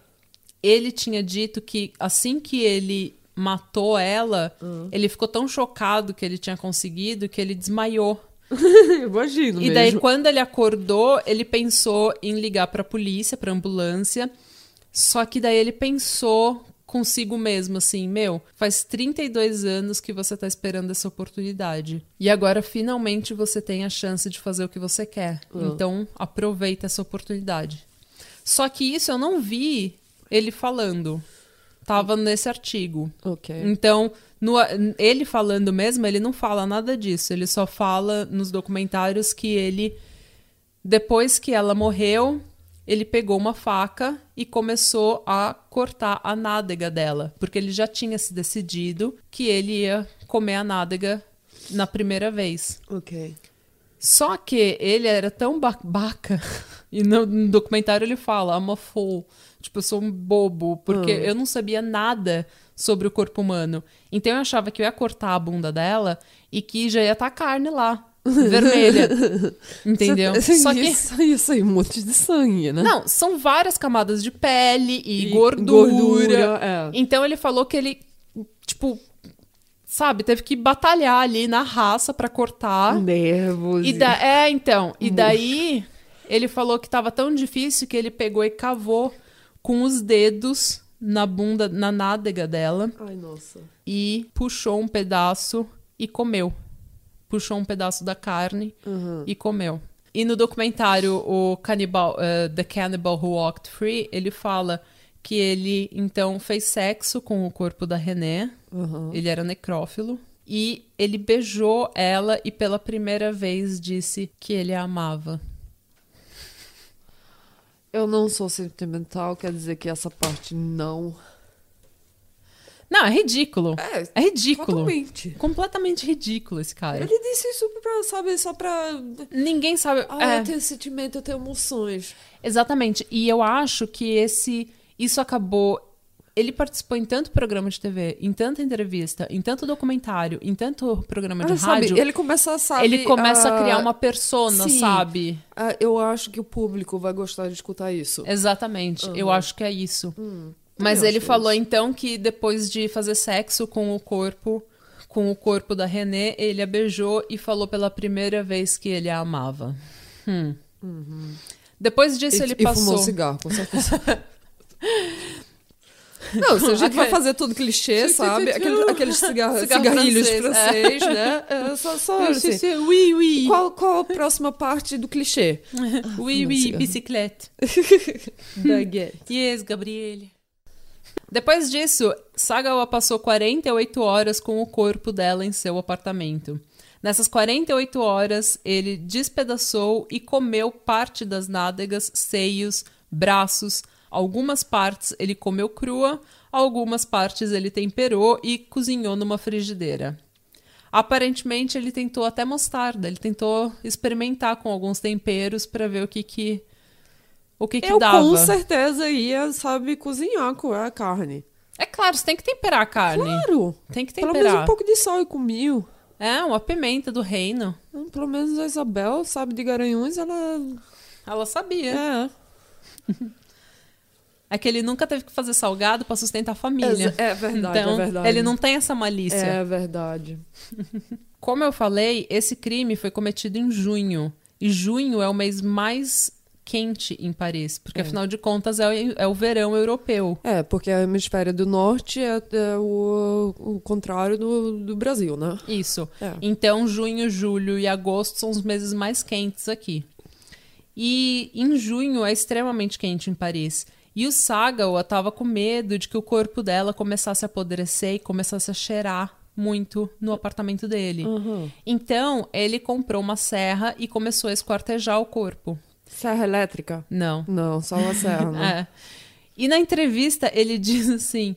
ele tinha dito que assim que ele matou ela, ele ficou tão chocado que ele tinha conseguido que ele desmaiou. Imagino. E daí, mesmo. quando ele acordou, ele pensou em ligar pra polícia, pra ambulância. Só que daí ele pensou consigo mesmo, assim, meu, faz 32 anos que você tá esperando essa oportunidade. E agora, finalmente, você tem a chance de fazer o que você quer. Então, aproveita essa oportunidade. Só que isso eu não vi ele falando. Tava nesse artigo. Ok. Então, no- ele falando mesmo, ele não fala nada disso. Ele só fala nos documentários que ele, depois que ela morreu, ele pegou uma faca e começou a cortar a nádega dela. Porque ele já tinha se decidido que ele ia comer a nádega na primeira vez. Ok. Só que ele era tão babaca, e no, no documentário ele fala, I'm a fool. Tipo, eu sou um bobo, porque eu não sabia nada sobre o corpo humano. Então eu achava que eu ia cortar a bunda dela e que já ia estar carne lá, vermelha. Entendeu? Isso, Só que. isso, isso aí, um monte de sangue, né? Não, são várias camadas de pele e, E gordura. gordura, é. Então ele falou que ele, tipo, sabe, teve que batalhar ali na raça pra cortar. Nervos. E da... É, então. E daí ele falou que tava tão difícil que ele pegou e cavou com os dedos na bunda, na nádega dela Ai, nossa. e puxou um pedaço e comeu. Puxou um pedaço da carne Uhum. e comeu. E no documentário o Cannibal, eh, The Cannibal Who Walked Free, ele fala que ele então fez sexo com o corpo da René. Uhum. Ele era necrófilo. E ele beijou ela e pela primeira vez disse que ele a amava. Eu não sou sentimental, quer dizer que essa parte não. Não, é ridículo. É, É ridículo. totalmente. Completamente ridículo esse cara. Ele disse isso pra, sabe, só pra. Ninguém sabe. Ah, é, eu tenho sentimento, eu tenho emoções. exatamente. E eu acho que esse. Isso acabou. Ele participou em tanto programa de TV, em tanta entrevista, em tanto documentário, em tanto programa de Ah, sabe, rádio. ele começa, sabe. ele começa a criar ah, uma persona, sim. sabe? ah, eu acho que o público vai gostar de escutar isso. Exatamente. Eu Uhum. acho que é isso. Hum, Mas ele falou isso. então que depois de fazer sexo com o corpo, com o corpo da René, ele a beijou e falou pela primeira vez que ele a amava. Hum. Depois disso Uhum. E, ele e passou. fumou um cigarro, com certeza. Não, se a gente vai fazer tudo clichê, sabe? Aquele, aqueles cigarro, Cigarro cigarrilhos francês, francês, né? É, só, só assim. oui, oui. Qual, qual a próxima parte do clichê? Oui, fumando oui, bicicleta. Baguette. Yes, Gabriele. Depois disso, Sagawa passou 48 horas com o corpo dela em seu apartamento. Nessas 48 horas, ele despedaçou e comeu parte das nádegas, seios, braços. Algumas partes ele comeu crua, algumas partes ele temperou e cozinhou numa frigideira. Aparentemente, ele tentou até mostarda, ele tentou experimentar com alguns temperos para ver o que que o que que Eu dava. com certeza ia, sabe, cozinhar com a carne. É claro, você tem que temperar a carne. Claro! Tem que Pelo temperar. menos um pouco de sal e comigo. É, uma pimenta do reino. Pelo menos a Isabel, sabe, de Garanhuns, ela... Ela sabia. É. é que ele nunca teve que fazer salgado pra sustentar a família. É verdade, então, é verdade. ele não tem essa malícia. É verdade. Como eu falei, esse crime foi cometido em junho. E junho é o mês mais quente em Paris, porque afinal de contas é o, é o verão europeu. É, porque a hemisfério do norte é, é o, o contrário do, do Brasil, né? Isso. É. Então, junho, julho e agosto são os meses mais quentes aqui. E em junho é extremamente quente em Paris. E o Sagawa estava com medo de que o corpo dela começasse a apodrecer e começasse a cheirar muito no apartamento dele. Uhum. Então, ele comprou uma serra e começou a esquartejar o corpo. Serra elétrica? Não. Não, só uma serra, né? É. E na entrevista ele diz assim: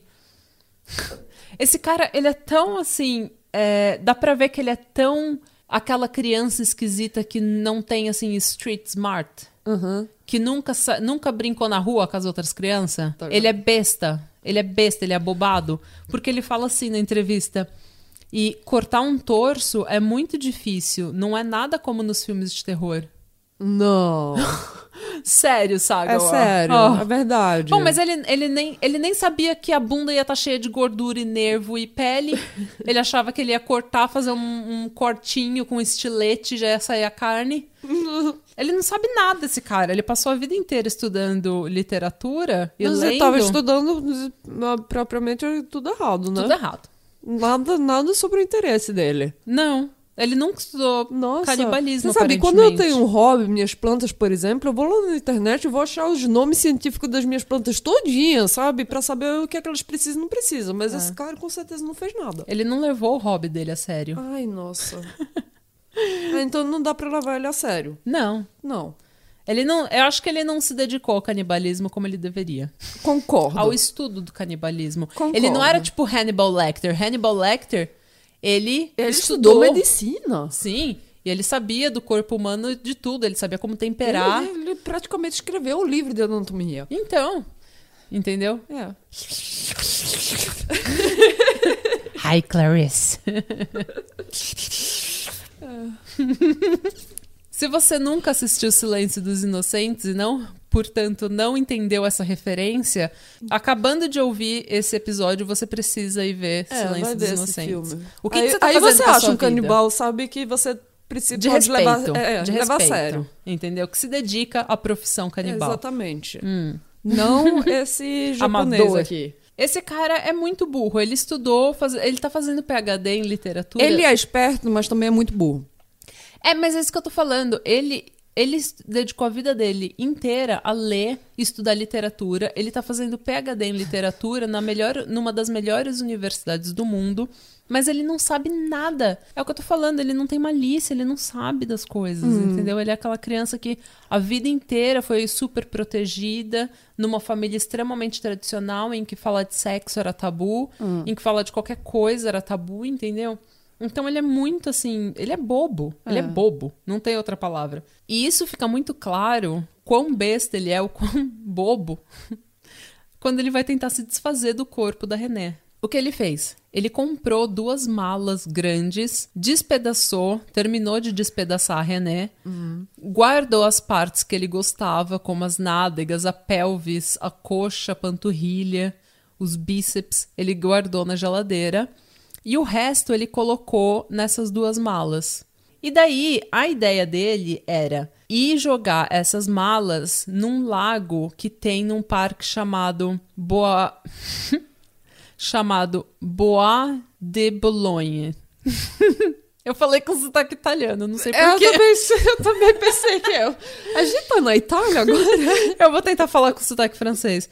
esse cara, ele é tão assim. é, dá pra ver que ele é tão aquela criança esquisita que não tem assim street smart. Uhum. Que nunca, nunca brincou na rua com as outras crianças. Tá ele é besta. Ele é besta, ele é abobado. Porque ele fala assim na entrevista. E cortar um torso é muito difícil. Não é nada como nos filmes de terror. Não. Sério, Saga. É sério, Oh. é verdade. Bom, mas ele, ele, nem, ele nem sabia que a bunda ia estar cheia de gordura e nervo e pele. ele achava que ele ia cortar, fazer um, um cortinho com estilete, já ia sair a carne. ele não sabe nada, esse cara. Ele passou a vida inteira estudando literatura e Mas lendo. ele tava estudando ah, propriamente tudo errado, né? Tudo errado. Nada, nada sobre o interesse dele. Não. Ele nunca estudou Nossa. canibalismo, Você sabe, quando eu tenho um hobby, minhas plantas, por exemplo, eu vou lá na internet e vou achar os nomes científicos das minhas plantas todinhas, sabe? Pra saber o que é que elas precisam e não precisam. Mas É. esse cara com certeza não fez nada. Ele não levou o hobby dele a sério. Ai, nossa. Ah, então não dá pra levar ele a sério. Não. Não. Ele não. Eu acho que ele não se dedicou ao canibalismo como ele deveria. Concordo. ao estudo do canibalismo. Concordo. Ele não era tipo Hannibal Lecter. Hannibal Lecter, ele, Ele estudou, estudou medicina. Sim, e ele sabia do corpo humano de tudo. Ele sabia como temperar. Ele, ele praticamente escreveu o livro de anatomia. Então, entendeu? É. Hi, Clarice. Se você nunca assistiu Silêncio dos Inocentes e não, portanto, não entendeu essa referência, acabando de ouvir esse episódio, você precisa ir ver É, Silêncio dos Inocentes. O que, aí que você tá aí você a acha um canibal, sabe que você precisa de respeito, levar, é, de levar a respeito, sério. entendeu? Que se dedica à profissão canibal. Exatamente. Hum. Não esse japonês Amador. aqui. Esse cara é muito burro. Ele estudou, faz... ele tá fazendo PhD em literatura. Ele é esperto, mas também é muito burro. É, mas é isso que eu tô falando. Ele, ele dedicou a vida dele inteira a ler, estudar literatura. Ele tá fazendo PhD em literatura na melhor, numa das melhores universidades do mundo. Mas ele não sabe nada. É o que eu tô falando, ele não tem malícia, ele não sabe das coisas, entendeu? Ele é aquela criança que a vida inteira foi super protegida, numa família extremamente tradicional, em que falar de sexo era tabu, em que falar de qualquer coisa era tabu, entendeu? Então ele é muito assim, ele é bobo, ele é É. bobo, não tem outra palavra. E isso fica muito claro quão besta ele é, o quão bobo, quando ele vai tentar se desfazer do corpo da René. O que ele fez? Ele comprou duas malas grandes, despedaçou, terminou de despedaçar a René, guardou as partes que ele gostava, como as nádegas, a pelvis, a coxa, a panturrilha, os bíceps, ele guardou na geladeira. E o resto ele colocou nessas duas malas. E daí, a ideia dele era ir jogar essas malas num lago que tem num parque chamado Boa. chamado Bois de Boulogne. eu falei com sotaque italiano, não sei É, eu, porquê. também, eu também pensei que eu. A gente tá na Itália agora? Eu vou tentar falar com sotaque francês.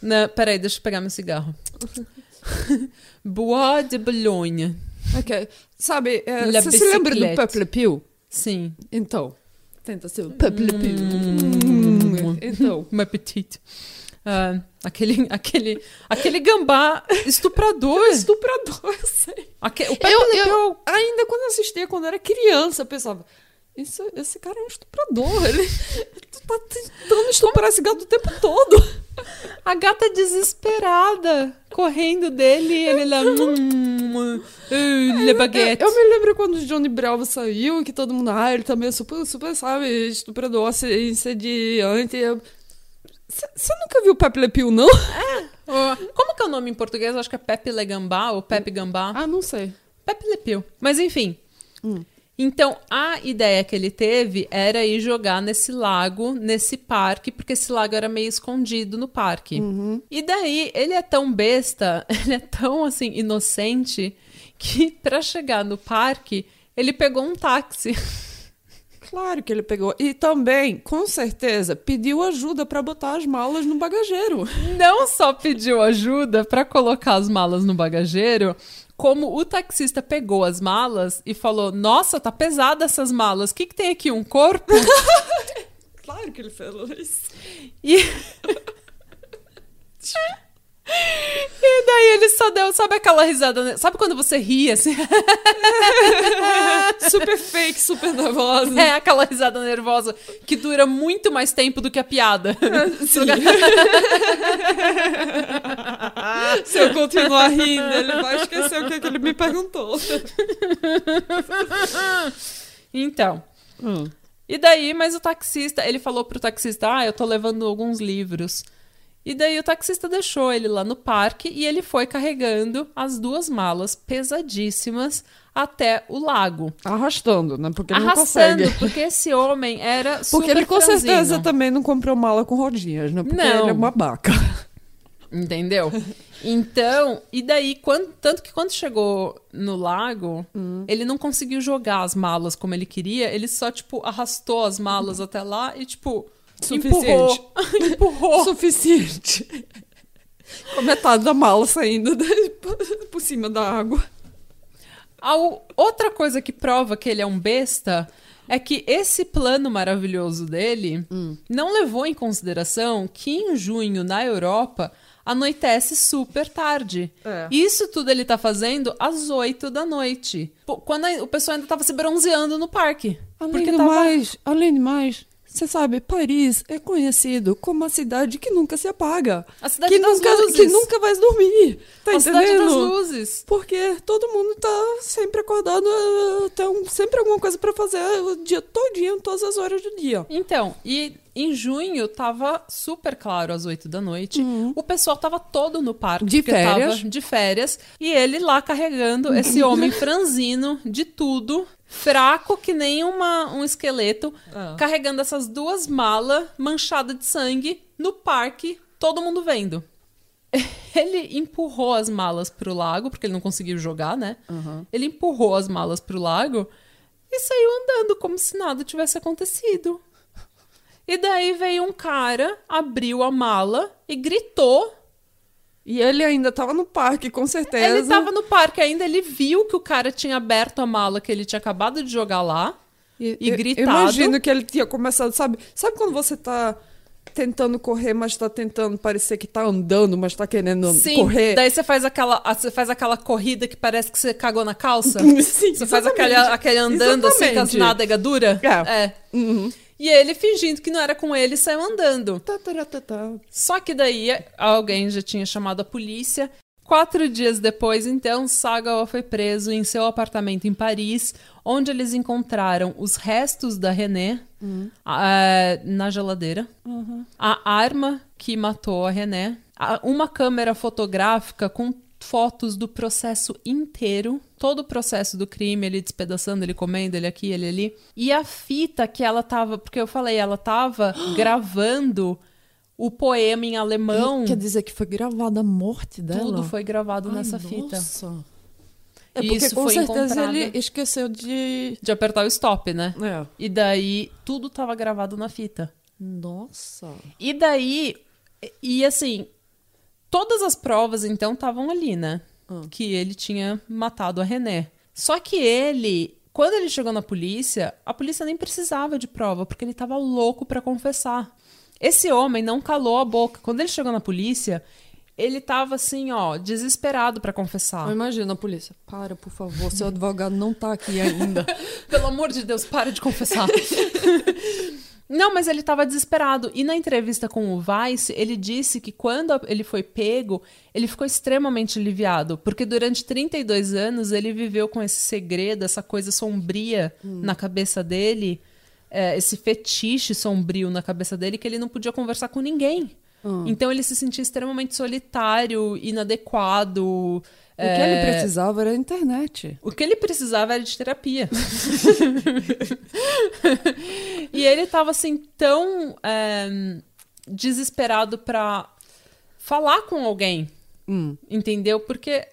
Não, peraí, deixa eu pegar meu cigarro. Bois de Boulogne. ok. Sabe, é, você se lembra do. Peuple Pew? Sim. Então. Tenta ser o Peuple Pew. Hum, Então. Uma petite. Ah, aquele, aquele, aquele gambá estuprador. Estuprador, sei. Aque- o Pepe Eu, eu, ainda quando eu assistia, quando eu era criança, eu pensava, isso, esse cara é um estuprador. Ele tá tentando estuprar esse gato o tempo todo. A gata desesperada, correndo dele, ele lá. hum, le baguette. Eu me lembro quando o Johnny Bravo saiu, que todo mundo, ah, ele também é super, super, sabe, estuprador, insediante. Eu- Você nunca viu Pepe Le Pew, não? Ô, Como que é o nome em português? Eu acho que é Pepe Le Gambá ou Pepe Gambá. Ah, não sei. Pepe Le Pew. Mas enfim. Então, a ideia que ele teve era ir jogar nesse lago, nesse parque, porque esse lago era meio escondido no parque. E daí, ele é tão besta, ele é tão, assim, inocente, que pra chegar no parque, ele pegou um táxi. Claro que ele pegou. E também, com certeza, pediu ajuda pra botar as malas no bagageiro. Não só pediu ajuda pra colocar as malas no bagageiro, como o taxista pegou as malas e falou: Nossa, tá pesada essas malas. O que, que tem aqui? Um corpo? Claro que ele falou isso. E... E daí ele só deu, sabe aquela risada, né? sabe quando você ri assim? super fake, super nervosa. É aquela risada nervosa que dura muito mais tempo do que a piada. Sim. Se eu continuar rindo, ele vai esquecer o que, é que ele me perguntou. Então, e daí, mas o taxista, ele falou pro taxista: "Ah, eu tô levando alguns livros". E daí o taxista deixou ele lá no parque e ele foi carregando as duas malas pesadíssimas até o lago. Arrastando, né? Porque ele não Arrastando, consegue. porque esse homem era super Porque ele com certeza franzino. também não comprou mala com rodinhas, né? Porque Não. ele é uma babaca. Entendeu? Então, e daí, quando- tanto que quando chegou no lago, Hum. ele não conseguiu jogar as malas como ele queria, ele só, tipo, arrastou as malas até lá e, tipo, Suficiente. empurrou. empurrou. Suficiente. Com metade da mala saindo por cima da água. A outra coisa que prova que ele é um besta é que esse plano maravilhoso dele Hum. não levou em consideração que em junho, na Europa, anoitece super tarde. É. Isso tudo ele tá fazendo às 8 da noite. Pô, Quando a- o pessoal ainda tava se bronzeando no parque. Além porque do tava... mais, além do mais, você sabe, Paris é conhecido como a cidade que nunca se apaga. A cidade que das nunca, luzes. que nunca vai dormir. Tá a cidade entendendo? das luzes. Porque todo mundo tá sempre acordado, eh, tem sempre alguma coisa pra fazer o dia todinho, todas as horas do dia. Então, e em junho tava super claro às 8 da noite. O pessoal tava todo no parque. Uhum. De férias. De férias. E ele lá carregando esse homem franzino de tudo. Fraco que nem uma, um esqueleto. Ah. Carregando essas duas malas manchadas de sangue no parque. Todo mundo vendo. Ele empurrou as malas pro lago, porque ele não conseguiu jogar, né? Ele empurrou as malas pro lago e saiu andando como se nada tivesse acontecido. E daí veio um cara, abriu a mala e gritou. E ele ainda tava no parque, com certeza. Ele tava no parque ainda, ele viu que o cara tinha aberto a mala que ele tinha acabado de jogar lá e, eu- gritado. Eu imagino que ele tinha começado, sabe? Sabe quando você tá tentando correr, mas tá tentando parecer que tá andando, mas tá querendo Sim, correr? daí você faz aquela, você faz aquela corrida que parece que você cagou na calça. Sim, Você faz exatamente. aquele, aquele andando assim com as Exatamente. nádegas duras. É. É. Uhum. E ele fingindo que não era com ele, saiu andando. Só que daí alguém já tinha chamado a polícia. Quatro dias depois, então, Sagawa foi preso em seu apartamento em Paris, onde eles encontraram os restos da René ah, na geladeira, a arma que matou a René, uma câmera fotográfica com fotos do processo inteiro, todo o processo do crime, ele despedaçando, ele comendo, ele aqui, ele ali, e a fita que ela tava, porque eu falei, ela tava gravando o poema em alemão. Quer dizer que foi gravada a morte dela? Tudo foi gravado Ai, nessa fita. nossa. É porque Isso com certeza encontrado. ele esqueceu de... De apertar o stop, né? É. E daí tudo tava gravado na fita. Nossa. E daí, e assim, todas as provas então estavam ali, né? Que ele tinha matado a René. Só que ele, quando ele chegou na polícia, a polícia nem precisava de prova, porque ele tava louco pra confessar. Esse homem não calou a boca. Quando ele chegou na polícia, ele tava assim, ó, desesperado pra confessar. Imagina a polícia. Para, por favor, seu advogado não tá aqui ainda. Pelo amor de Deus, para de confessar. Não, mas ele estava desesperado. E na entrevista com o Vice, ele disse que quando ele foi pego, ele ficou extremamente aliviado. Porque durante 32 anos ele viveu com esse segredo, essa coisa sombria na cabeça dele, é, esse fetiche sombrio na cabeça dele, que ele não podia conversar com ninguém. Hum. Então ele se sentia extremamente solitário, inadequado. O que ele precisava era a internet. O que ele precisava era de terapia. e ele tava assim tão é, desesperado pra falar com alguém, Hum. entendeu? Porque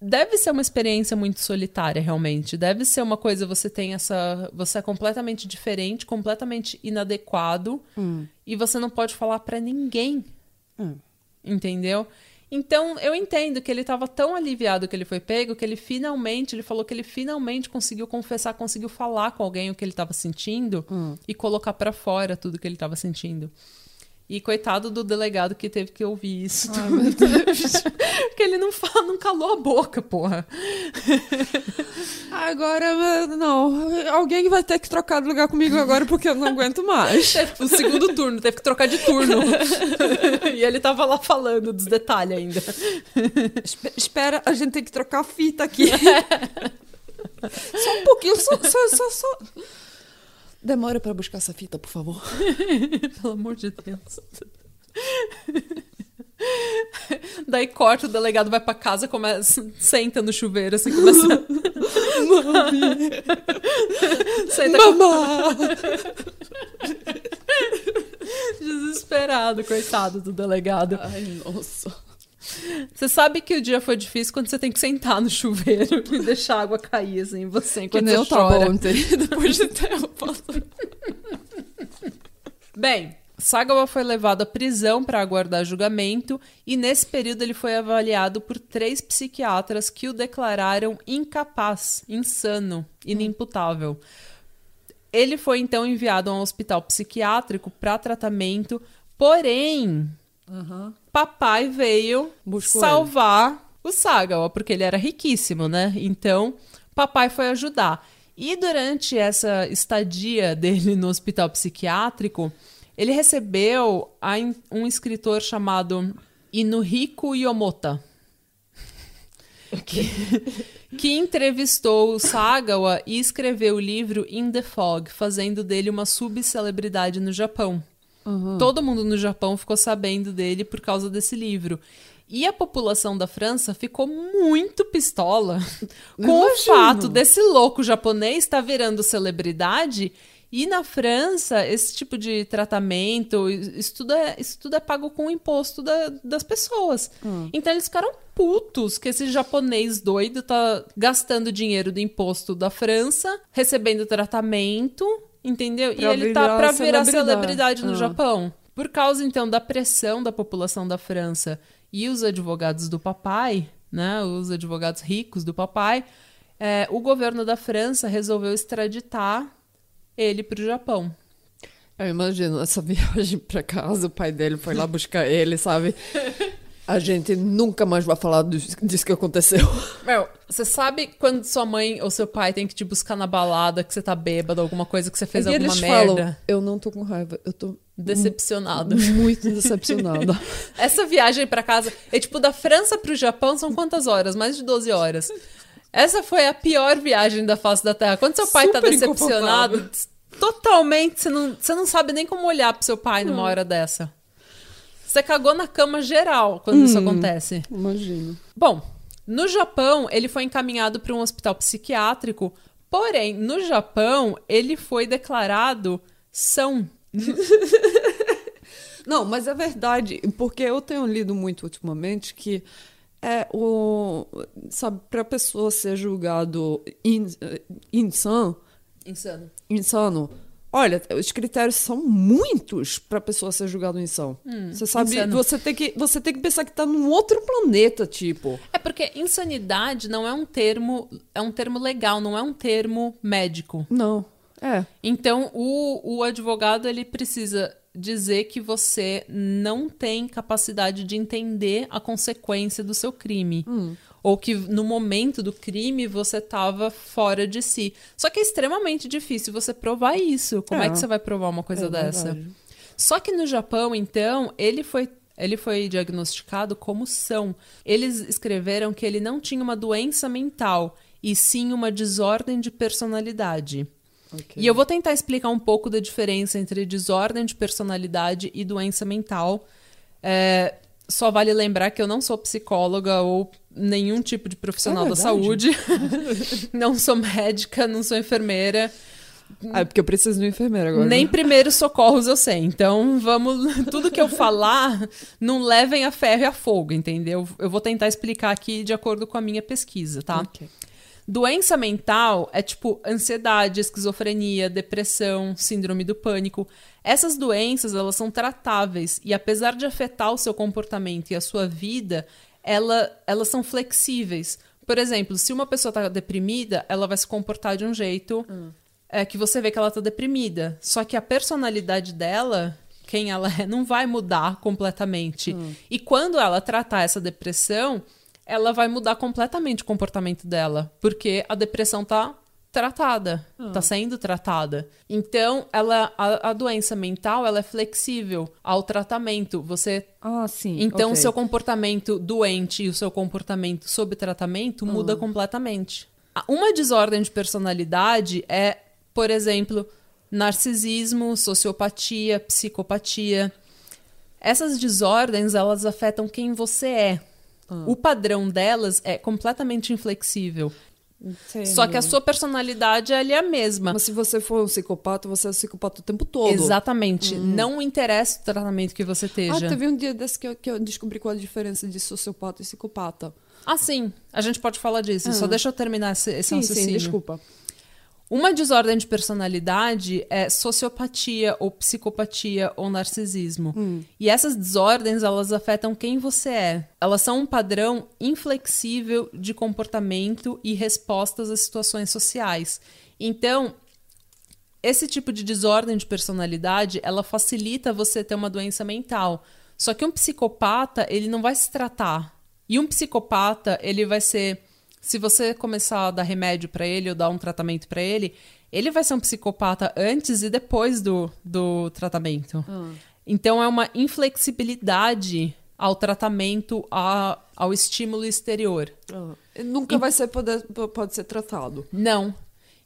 deve ser uma experiência muito solitária, realmente. Deve ser uma coisa você tem essa, você é completamente diferente, completamente inadequado Hum. e você não pode falar pra ninguém, Hum. entendeu? Então, eu entendo que ele estava tão aliviado que ele foi pego que ele finalmente, ele falou que ele finalmente conseguiu confessar, conseguiu falar com alguém o que ele estava sentindo Hum. e colocar pra fora tudo que ele estava sentindo. E coitado do delegado que teve que ouvir isso. Ai, meu Deus. Porque ele não fala, não calou a boca, porra. Agora, não. Alguém vai ter que trocar de lugar comigo agora porque eu não aguento mais. O segundo turno, teve que trocar de turno. e ele tava lá falando dos detalhes ainda. Espe- Espera, a gente tem que trocar a fita aqui. só um pouquinho, só, só, só, só. Demora pra buscar essa fita, por favor. Pelo amor de Deus. Daí corta, o delegado vai pra casa, começa, senta no chuveiro, assim, começa. senta com- Mamá! desesperado, coitado do delegado. Ai, nossa. Você sabe que o dia foi difícil quando você tem que sentar no chuveiro e deixar a água cair, assim, em você Que enquanto eu você tava chora. depois de tempo. Bem, Sagawa foi levado à prisão para aguardar julgamento e nesse período ele foi avaliado por três psiquiatras que o declararam incapaz, insano, inimputável. Ele foi então enviado a um hospital psiquiátrico para tratamento, porém, papai veio Buscou salvar o Sagawa, porque ele era riquíssimo, né? Então, papai foi ajudar. E durante essa estadia dele no hospital psiquiátrico, ele recebeu um escritor chamado Inuhiko Yomota. Que, que entrevistou o Sagawa e escreveu o livro In the Fog, fazendo dele uma subcelebridade no Japão. Todo mundo no Japão ficou sabendo dele por causa desse livro. E a população da França ficou muito pistola com o Imagino. fato desse louco japonês estar virando celebridade. E na França, esse tipo de tratamento, isso tudo é, isso tudo é pago com o imposto da- das pessoas. Então eles ficaram putos que esse japonês doido tá gastando dinheiro do imposto da França, recebendo tratamento, entendeu? Pra e ele tá pra virar celebridade. celebridade no Ah. Japão. Por causa, então, da pressão da população da França e os advogados do papai, né, os advogados ricos do papai, é, o governo da França resolveu extraditar ele pro Japão. Eu imagino essa viagem pra casa, o pai dele foi lá buscar ele, sabe? A gente nunca mais vai falar disso, disso que aconteceu. Meu, você sabe quando sua mãe ou seu pai tem que te buscar na balada, que você tá bêbado, alguma coisa que você fez e alguma eles merda? falam, eu não tô com raiva, eu tô Decepcionado. muito decepcionada. Essa viagem pra casa, é tipo da França pro Japão são quantas horas? Mais de 12 horas. Essa foi a pior viagem da face da Terra. Quando seu pai tá Super decepcionado, totalmente, você não, você não sabe nem como olhar pro seu pai numa hora dessa. Você cagou na cama geral quando isso acontece. Imagino. Bom, no Japão, ele foi encaminhado para um hospital psiquiátrico, porém, no Japão, ele foi declarado são. Não, mas é verdade, porque eu tenho lido muito ultimamente que é o sabe para pessoa ser julgado in, insano, Insano. insano. Olha, os critérios são muitos para pessoa ser julgado insano. você sabe, insano. você tem que você tem que pensar que tá num outro planeta, tipo. É porque insanidade não é um termo, é um termo legal, não é um termo médico. Não. É. Então, o, o advogado ele precisa dizer que você não tem capacidade de entender a consequência do seu crime. Ou que no momento do crime você estava fora de si. Só que é extremamente difícil você provar isso. Como é, É. que você vai provar uma coisa É dessa? verdade. Só que no Japão, então, ele foi. Ele foi diagnosticado como são. Eles escreveram que ele não tinha uma doença mental, e sim uma desordem de personalidade. Ok. E eu vou tentar explicar um pouco da diferença entre desordem de personalidade e doença mental. É, só vale lembrar que eu não sou psicóloga ou nenhum tipo de profissional É da saúde. não sou médica, não sou enfermeira. Ah, é porque eu preciso de um enfermeiro agora. Nem né? primeiros socorros eu sei. Então, vamos. Tudo que eu falar, não levem a ferro e a fogo, entendeu? Eu vou tentar explicar aqui de acordo com a minha pesquisa, tá? Ok. Doença mental é tipo ansiedade, esquizofrenia, depressão, síndrome do pânico. Essas doenças, elas são tratáveis e apesar de afetar o seu comportamento e a sua vida, ela, elas são flexíveis. Por exemplo, se uma pessoa está deprimida, ela vai se comportar de um jeito é, que você vê que ela está deprimida. Só que a personalidade dela, quem ela é, não vai mudar completamente. E quando ela tratar essa depressão, ela vai mudar completamente o comportamento dela, porque a depressão tá tratada, tá sendo tratada. Então, ela a, a doença mental, ela é flexível ao tratamento. Você Ah, sim. então, o ok. seu comportamento doente e o seu comportamento sob tratamento muda completamente. A- Uma desordem de personalidade é, por exemplo, narcisismo, sociopatia, psicopatia. Essas desordens, elas afetam quem você é. O padrão delas é completamente inflexível. Entendo. Só que a sua personalidade ela é a mesma. Mas se você for um psicopata, você é um psicopata o tempo todo. Exatamente. Não interessa o tratamento que você Ah, esteja. teve um dia desse que eu, que eu descobri qual a diferença de sociopata e psicopata. Ah, sim. A gente pode falar disso. Só Ah. deixa eu terminar esse, esse Sim, sim, desculpa. Uma desordem de personalidade é sociopatia ou psicopatia ou narcisismo. E essas desordens, elas afetam quem você é. Elas são um padrão inflexível de comportamento e respostas a situações sociais. Então, esse tipo de desordem de personalidade, ela facilita você ter uma doença mental. Só que um psicopata, ele não vai se tratar. E um psicopata, ele vai ser se você começar a dar remédio pra ele ou dar um tratamento pra ele, ele vai ser um psicopata antes e depois do, do tratamento. Então é uma inflexibilidade ao tratamento, a, ao estímulo exterior. Ah, Nunca vai ser poder, pode ser tratado. Não.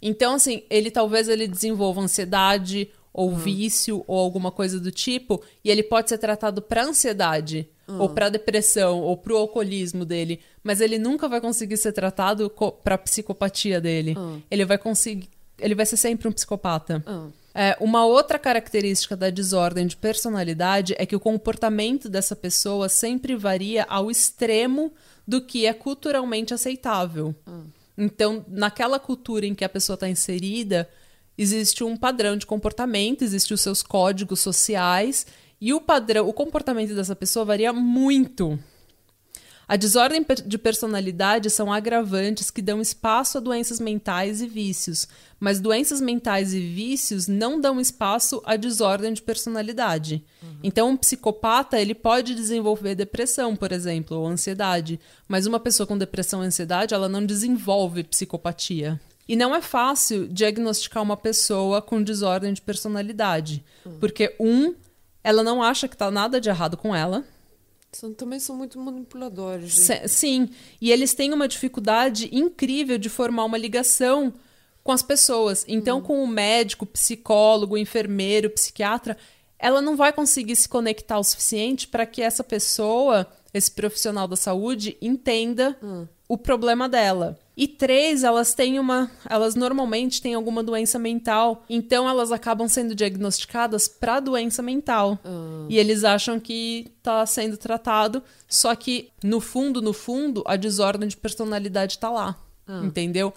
Então, assim, ele talvez ele desenvolva ansiedade ou vício ou alguma coisa do tipo, e ele pode ser tratado para ansiedade, ou para depressão, ou para o alcoolismo dele, mas ele nunca vai conseguir ser tratado para psicopatia dele. Ele vai conseguir, ele vai ser sempre um psicopata. Ah. É, uma outra característica da desordem de personalidade é que o comportamento dessa pessoa sempre varia ao extremo do que é culturalmente aceitável. Então, naquela cultura em que a pessoa está inserida, existe um padrão de comportamento, existem os seus códigos sociais e o padrão, o comportamento dessa pessoa varia muito. A desordem de personalidade são agravantes que dão espaço a doenças mentais e vícios, mas doenças mentais e vícios não dão espaço à desordem de personalidade. Então, um psicopata ele pode desenvolver depressão, por exemplo, ou ansiedade, mas uma pessoa com depressão e ansiedade ela não desenvolve psicopatia. E não é fácil diagnosticar uma pessoa com desordem de personalidade, porque um, ela não acha que tá nada de errado com ela. São, também são muito manipuladores. Se- Sim, e eles têm uma dificuldade incrível de formar uma ligação com as pessoas. Então, com o médico, psicólogo, enfermeiro, psiquiatra, ela não vai conseguir se conectar o suficiente para que essa pessoa, esse profissional da saúde, entenda o problema dela. E três, elas têm uma. Elas normalmente têm alguma doença mental. Então elas acabam sendo diagnosticadas para doença mental. E eles acham que tá sendo tratado, só que no fundo, no fundo, a desordem de personalidade tá lá. Entendeu?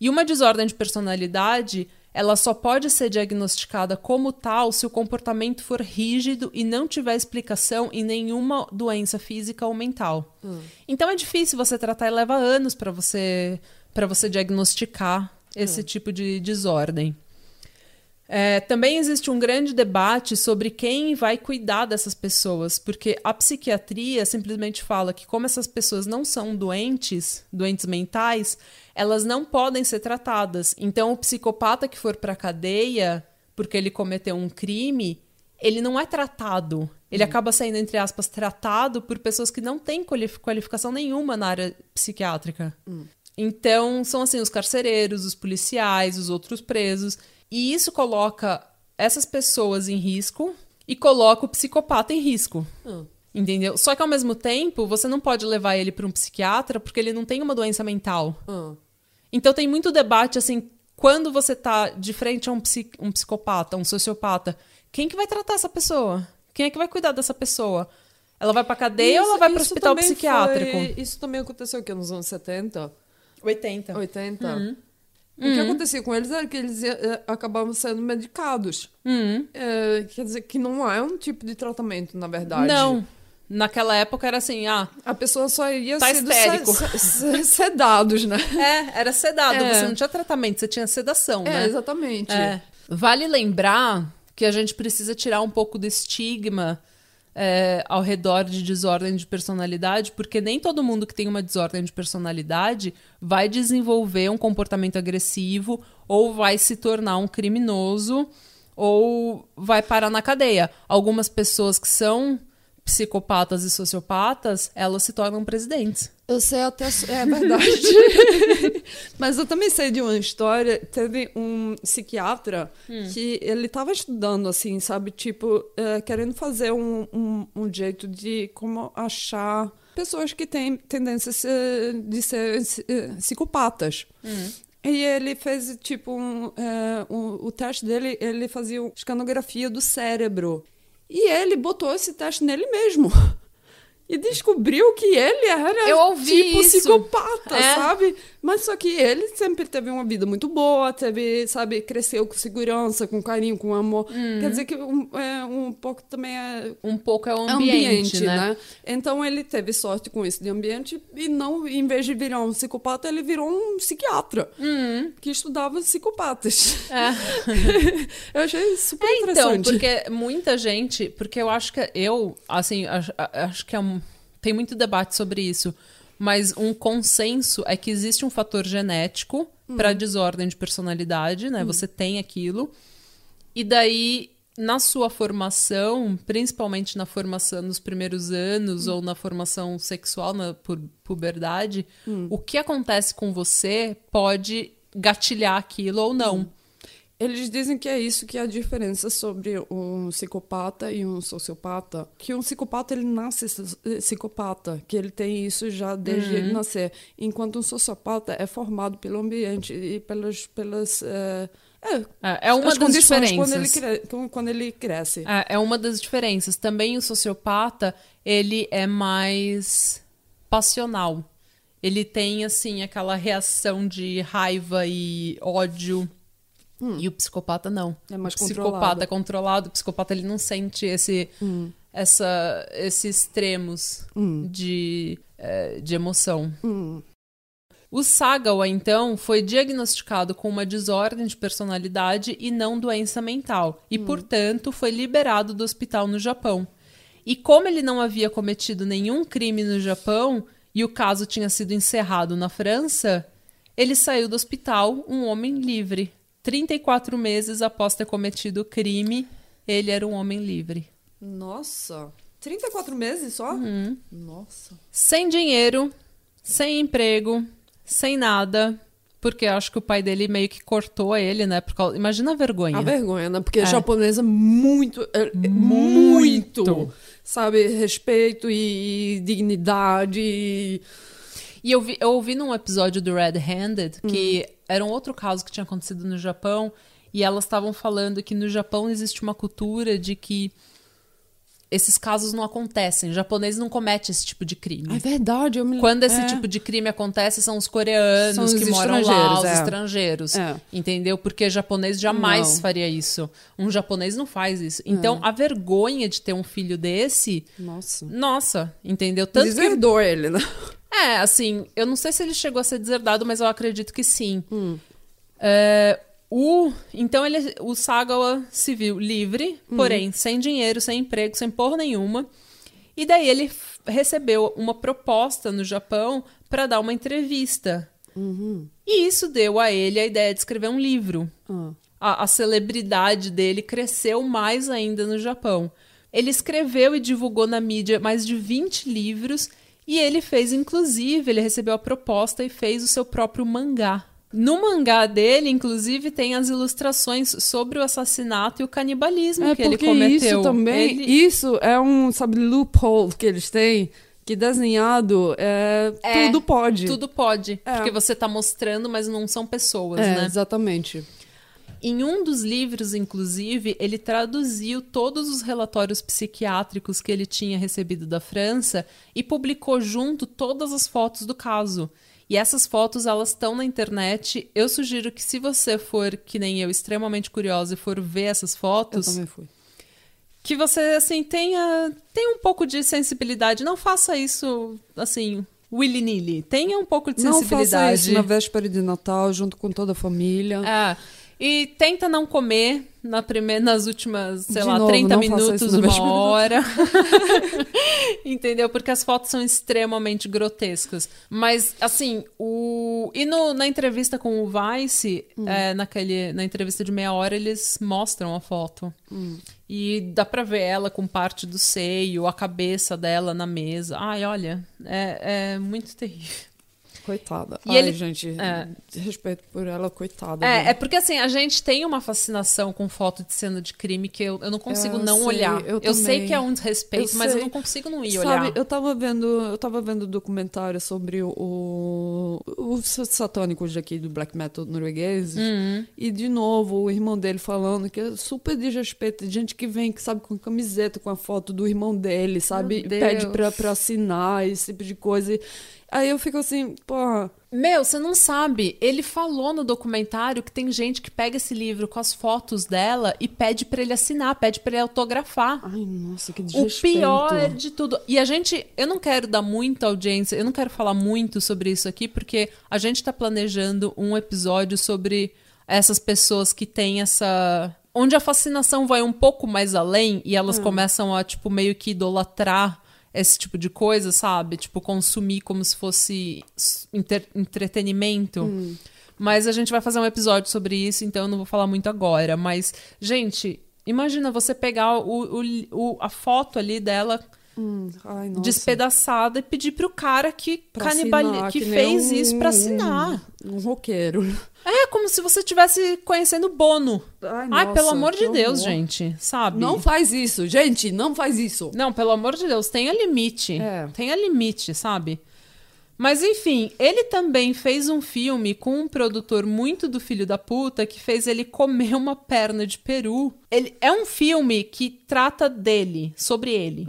E uma desordem de personalidade, ela só pode ser diagnosticada como tal se o comportamento for rígido e não tiver explicação em nenhuma doença física ou mental. Então é difícil você tratar e leva anos para você para você diagnosticar esse tipo de desordem. É, também existe um grande debate sobre quem vai cuidar dessas pessoas, porque a psiquiatria simplesmente fala que, como essas pessoas não são doentes, doentes mentais, elas não podem ser tratadas. Então, o psicopata que for para cadeia porque ele cometeu um crime, ele não é tratado. Ele acaba sendo, entre aspas, tratado por pessoas que não têm qualif- qualificação nenhuma na área psiquiátrica. Então, são assim os carcereiros, os policiais, os outros presos. E isso coloca essas pessoas em risco e coloca o psicopata em risco. Ah. Entendeu? Só que ao mesmo tempo, você não pode levar ele para um psiquiatra porque ele não tem uma doença mental. Ah. Então tem muito debate assim, quando você tá de frente a um, psi- um psicopata, um sociopata, quem que vai tratar essa pessoa? Quem é que vai cuidar dessa pessoa? Ela vai pra cadeia ou ela vai pro isso hospital psiquiátrico? foi- isso também aconteceu que nos anos 70, 80. 80. Uhum. O que acontecia com eles era que eles eh, acabavam sendo medicados. Hum. Eh, quer dizer, que não é um tipo de tratamento, na verdade. Não. Naquela época era assim, ah, A pessoa só ia Tá histérico. se- se- sedados, né? é, era sedado, É. você não tinha tratamento, você tinha sedação, É, né? exatamente. É. Vale lembrar que a gente precisa tirar um pouco do estigma é, ao redor de desordem de personalidade, porque nem todo mundo que tem uma desordem de personalidade vai desenvolver um comportamento agressivo ou vai se tornar um criminoso ou vai parar na cadeia. Algumas pessoas que são psicopatas e sociopatas, elas se tornam presidentes. Eu sei até. É verdade. Mas eu também sei de uma história. Teve um psiquiatra que ele estava estudando, assim, sabe? Tipo, eh, querendo fazer um, um, um jeito de como achar pessoas que têm tendências eh, de ser eh, psicopatas. E ele fez, tipo, um, eh, um- o teste dele, ele fazia uma escanografia do cérebro. E ele botou esse teste nele mesmo. E descobriu que ele era Eu ouvi tipo isso. psicopata, É. sabe? Mas só que ele sempre teve uma vida muito boa, teve, sabe, cresceu com segurança, com carinho, com amor. Uhum. Quer dizer que um, é, um pouco também é Um pouco é o é ambiente, né? Então ele teve sorte com isso de ambiente e não, em vez de virar um psicopata, ele virou um psiquiatra Uhum. que estudava psicopatas. É. Eu achei super É, então, interessante. porque muita gente. Porque eu acho que eu, assim, acho, acho que é um- tem muito debate sobre isso. Mas um consenso é que existe um fator genético para desordem de personalidade, né? Você tem aquilo. E daí, na sua formação, principalmente na formação nos primeiros anos ou na formação sexual, na pu- puberdade, o que acontece com você pode gatilhar aquilo ou não. Eles dizem que é isso que é a diferença sobre um psicopata e um sociopata. Que um psicopata, ele nasce eh, psicopata, que ele tem isso já desde Uhum. ele nascer. Enquanto um sociopata é formado pelo ambiente e pelas... pelas eh, é, É, é uma as das diferenças. Quando ele, cre- quando ele cresce. É, é uma das diferenças. Também o sociopata, ele é mais passional. Ele tem, assim, aquela reação de raiva e ódio. E o psicopata não. É mais o psicopata controlado. é controlado. O psicopata, ele não sente esse, Hum. essa, esses extremos de, eh, de emoção. Hum. O Sagawa, então, foi diagnosticado com uma desordem de personalidade e não doença mental, e, portanto, foi liberado do hospital no Japão. E como ele não havia cometido nenhum crime no Japão e o caso tinha sido encerrado na França, ele saiu do hospital um homem livre. 34 meses após ter cometido o crime, ele era um homem livre. Nossa. 34 meses só? Uhum. Nossa. Sem dinheiro, sem emprego, sem nada. Porque eu acho que o pai dele meio que cortou ele, né? Por causa... Imagina a vergonha. A vergonha, né? Porque É. japonesa muito, é, é Muito. muito, sabe, respeito e, e dignidade. e- E eu, vi, eu ouvi num episódio do Red Handed que era um outro caso que tinha acontecido no Japão. E elas estavam falando que no Japão existe uma cultura de que esses casos não acontecem. O japonês não comete esse tipo de crime. É verdade, eu me Quando esse é. tipo de crime acontece, são os coreanos São os que moram lá, os é. estrangeiros. É. Entendeu? Porque japonês jamais Não. faria isso. Um japonês não faz isso. Então, a vergonha de ter um filho desse, Nossa. nossa, entendeu? Tanto que. Deserdou ele, né? É, assim, eu não sei se ele chegou a ser deserdado, mas eu acredito que sim. Hum. É, o, então ele, o Sagawa se viu livre, porém sem dinheiro, sem emprego, sem porra nenhuma. E daí ele recebeu uma proposta no Japão para dar uma entrevista. E isso deu a ele a ideia de escrever um livro. Ah. A, a celebridade dele cresceu mais ainda no Japão. Ele escreveu e divulgou na mídia mais de 20 livros e ele fez, inclusive, ele recebeu a proposta e fez o seu próprio mangá. No mangá dele, inclusive, tem as ilustrações sobre o assassinato e o canibalismo É que ele cometeu. isso também, Ele- isso é um, sabe, loophole que eles têm, que desenhado é, É, tudo pode. Tudo pode. É. Porque você tá mostrando, mas não são pessoas, é, né? exatamente. Em um dos livros, inclusive, ele traduziu todos os relatórios psiquiátricos que ele tinha recebido da França e publicou junto todas as fotos do caso. E essas fotos, elas estão na internet. Eu sugiro que se você for, que nem eu, extremamente curiosa e for ver essas Eu fotos, também fui. que você, assim, tenha, tenha um pouco de sensibilidade. Não faça isso, assim, willy-nilly. Tenha um pouco de Não sensibilidade. faça isso na véspera de Natal, junto com toda a família. É. E tenta não comer na primeira, nas últimas, sei De lá, novo, 30 não faça minutos, uma hora. Entendeu? Porque as fotos são extremamente grotescas. Mas, assim, o. E no- na entrevista com o Vice, Hum. é, naquele, na entrevista de meia hora, eles mostram a foto. Hum. E dá pra ver ela com parte do seio, a cabeça dela na mesa. Ai, olha, é, é muito terrível. Coitada. E Ai, ele- gente, é. respeito por ela, coitada. É, é porque assim, a gente tem uma fascinação com foto de cena de crime que eu, eu não consigo Eu não sei, olhar. eu sei também. que é um desrespeito, Eu mas eu sei. não consigo não ir Sabe, olhar. eu tava vendo, eu tava vendo documentário sobre o, os satânicos daqui do black metal norueguês. Uhum. E de novo, o irmão dele falando que é super desrespeito. de Gente que vem, que sabe, com camiseta, com a foto do irmão dele, sabe? Pede pra, pra assinar, esse tipo de coisa. E Aí eu fico assim, porra. Meu, você não sabe. Ele falou no documentário que tem gente que pega esse livro com as fotos dela e pede pra ele assinar, pede pra ele autografar. Ai, nossa, que O desrespeito. pior de tudo. E a gente, eu não quero dar muita audiência, eu não quero falar muito sobre isso aqui, porque a gente tá planejando um episódio sobre essas pessoas que têm essa. Onde a fascinação vai um pouco mais além e elas começam a, tipo, meio que idolatrar esse tipo de coisa, sabe? Tipo, consumir como se fosse entretenimento. Mas a gente vai fazer um episódio sobre isso, então eu não vou falar muito agora. Mas, gente, imagina você pegar o, o- o- a foto ali dela Hum, ai, despedaçada e pedir pro cara que, Pra canibali assinar, que nem fez um- isso pra assinar. Um, um roqueiro. É como se você estivesse conhecendo Bono. Ai, Ai, nossa, pelo amor de que Deus, horror. gente, sabe? Não faz isso, gente, não faz isso. Não, pelo amor de Deus, tenha limite. É. Tenha limite, sabe? Mas enfim, ele também fez um filme com um produtor muito do filho da puta que fez ele comer uma perna de peru. Ele é um filme que trata dele, sobre ele.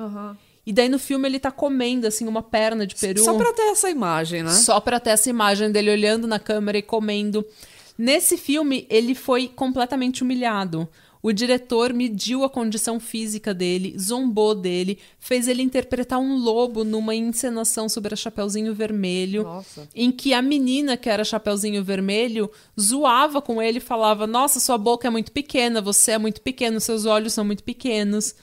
E daí no filme ele tá comendo assim uma perna de peru. Só pra ter essa imagem, né? Só pra ter essa imagem dele olhando na câmera e comendo. Nesse filme, ele foi completamente humilhado. O diretor mediu a condição física dele, zombou dele, fez ele interpretar um lobo numa encenação sobre a Chapeuzinho Vermelho, Nossa. em que a menina que era Chapeuzinho Vermelho zoava com ele e falava: Nossa, sua boca é muito pequena, você é muito pequeno, seus olhos são muito pequenos.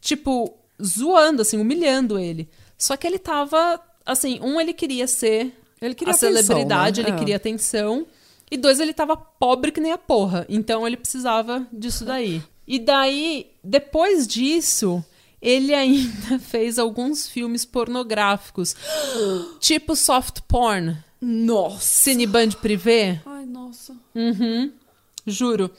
Tipo, zoando, assim, humilhando ele. Só que ele tava, assim, um, ele queria ser Ele queria a atenção, celebridade, né? ele É. queria atenção. E dois, ele tava pobre que nem a porra. Então ele precisava disso daí. E daí, depois disso, ele ainda fez alguns filmes pornográficos. tipo soft porn. Nossa. Cineband privé. Ai, nossa. Uhum. Juro.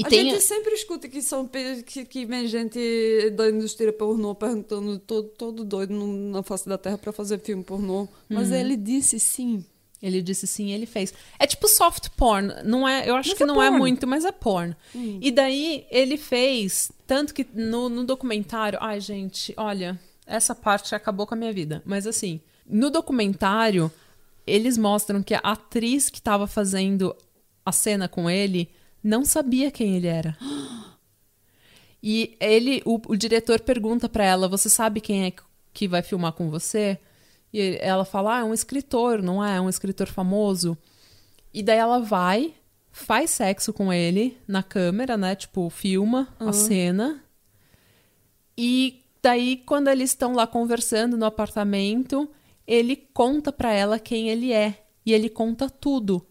E a tem. gente sempre escuta que são que, que vem gente da indústria pornô perguntando todo, todo doido na face da terra pra fazer filme pornô. Mas ele disse sim. Ele disse sim, ele fez. É tipo soft porn, não é? Eu acho Mas que é não é porn. muito, mas é porn. E daí ele fez, tanto que no, no documentário, ai gente, olha, essa parte acabou com a minha vida, mas assim, no documentário eles mostram que a atriz que estava fazendo a cena com ele não sabia quem ele era. E ele, o, o diretor pergunta pra ela: Você sabe quem é que vai filmar com você? E ela fala: Ah, é um escritor, não é? É um escritor famoso. E daí ela vai, faz sexo com ele na câmera, né? Tipo, filma a cena. E daí, quando eles estão lá conversando no apartamento, ele conta pra ela quem ele é. E ele conta tudo.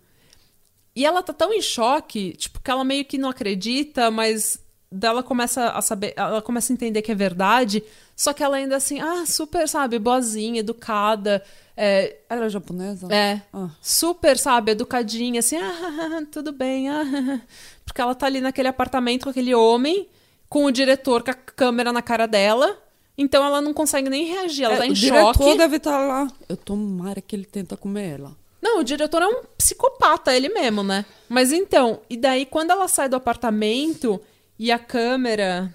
E ela tá tão em choque, tipo, que ela meio que não acredita, mas dela começa a saber, ela começa a entender que é verdade, só que ela ainda assim, ah, super, sabe, boazinha, educada, é, Ela é japonesa? é, Ah. super, sabe, educadinha, assim, ah, tudo bem, ah, porque ela tá ali naquele apartamento com aquele homem, com o diretor com a câmera na cara dela, então ela não consegue nem reagir, ela É, tá em o diretor choque. deve estar lá. Eu tomara que ele tenta comer ela. Não, o diretor é um psicopata, ele mesmo, né? Mas então, e daí quando ela sai do apartamento e a câmera,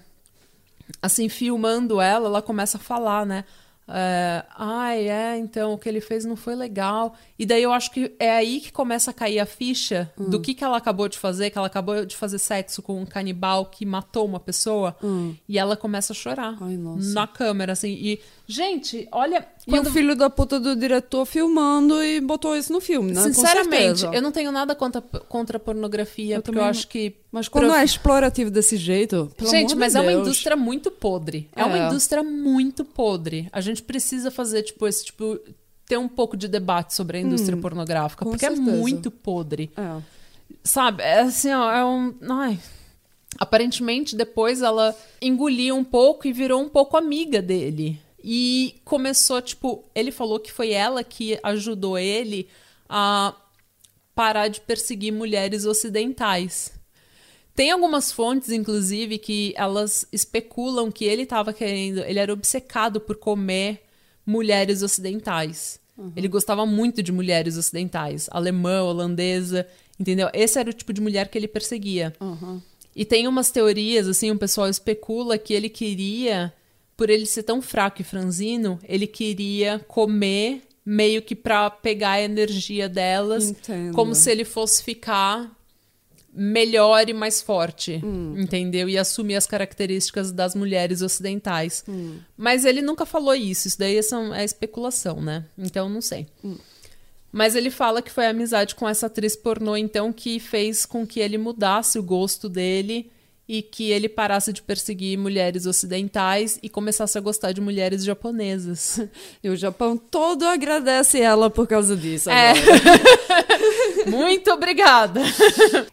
assim, filmando ela, ela começa a falar, né? É, Ai, é, então o que ele fez não foi legal. E daí eu acho que é aí que começa a cair a ficha do que, que ela acabou de fazer, que ela acabou de fazer sexo com um canibal que matou uma pessoa. E ela começa a chorar Ai, nossa. na câmera, assim. E, gente, olha. E quando- o filho da puta do diretor filmando e botou isso no filme, né? Sinceramente, eu não tenho nada contra, contra a pornografia, Eu porque eu não. acho que. Mas quando Prof- é explorativo desse jeito, Gente, mas de é uma Deus. indústria muito podre. É. uma É. indústria muito podre. A gente precisa fazer, tipo, esse tipo. ter um pouco de debate sobre a indústria pornográfica, com porque é certeza. muito podre. É. Sabe? É assim, ó, é um. Ai. Aparentemente, depois ela engoliu um pouco e virou um pouco amiga dele. E começou, tipo, ele falou que foi ela que ajudou ele a parar de perseguir mulheres ocidentais. Tem algumas fontes, inclusive, que elas especulam que ele estava querendo, ele era obcecado por comer mulheres ocidentais. Ele gostava muito de mulheres ocidentais, alemã, holandesa, entendeu? Esse era o tipo de mulher que ele perseguia. Uhum. E tem umas teorias, assim, o pessoal especula que ele queria, por ele ser tão fraco e franzino, ele queria comer meio que pra pegar a energia delas, Entendo. como se ele fosse ficar melhor e mais forte, Hum. entendeu? E assumir as características das mulheres ocidentais. Hum. Mas ele nunca falou isso, isso daí são, é especulação, né? Então não sei. Mas ele fala que foi a amizade com essa atriz pornô, então, que fez com que ele mudasse o gosto dele e que ele parasse de perseguir mulheres ocidentais e começasse a gostar de mulheres japonesas. E o Japão todo agradece ela por causa disso. É. Muito obrigada.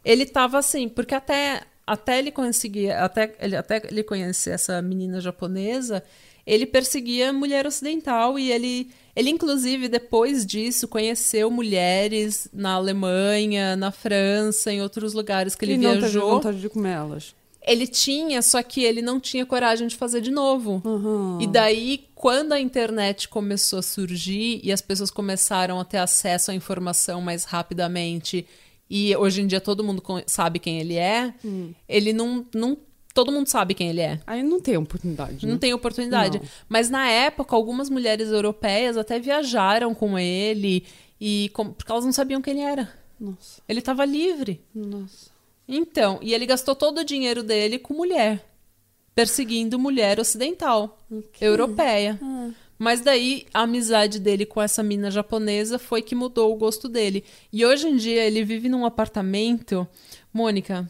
ele tava assim, porque até, até ele conseguir, até ele, até ele conhecer essa menina japonesa, ele perseguia mulher ocidental e ele, ele inclusive depois disso conheceu mulheres na Alemanha, na França, em outros lugares que ele e não teve viajou. vontade de comer elas. Ele tinha, só que ele não tinha coragem de fazer de novo. Uhum. E daí, quando a internet começou a surgir e as pessoas começaram a ter acesso à informação mais rapidamente, e hoje em dia todo mundo sabe quem ele é, Hum. ele não, não. Todo mundo sabe quem ele é. Aí não tem oportunidade, né? Não tem oportunidade. Não. Mas na época, algumas mulheres europeias até viajaram com ele, e com- porque elas não sabiam quem ele era. Nossa, Ele estava livre. nossa. Então, e ele gastou todo o dinheiro dele com mulher, perseguindo mulher ocidental, europeia. Ah. Mas daí a amizade dele com essa mina japonesa foi que mudou o gosto dele. E hoje em dia ele vive num apartamento, Mônica,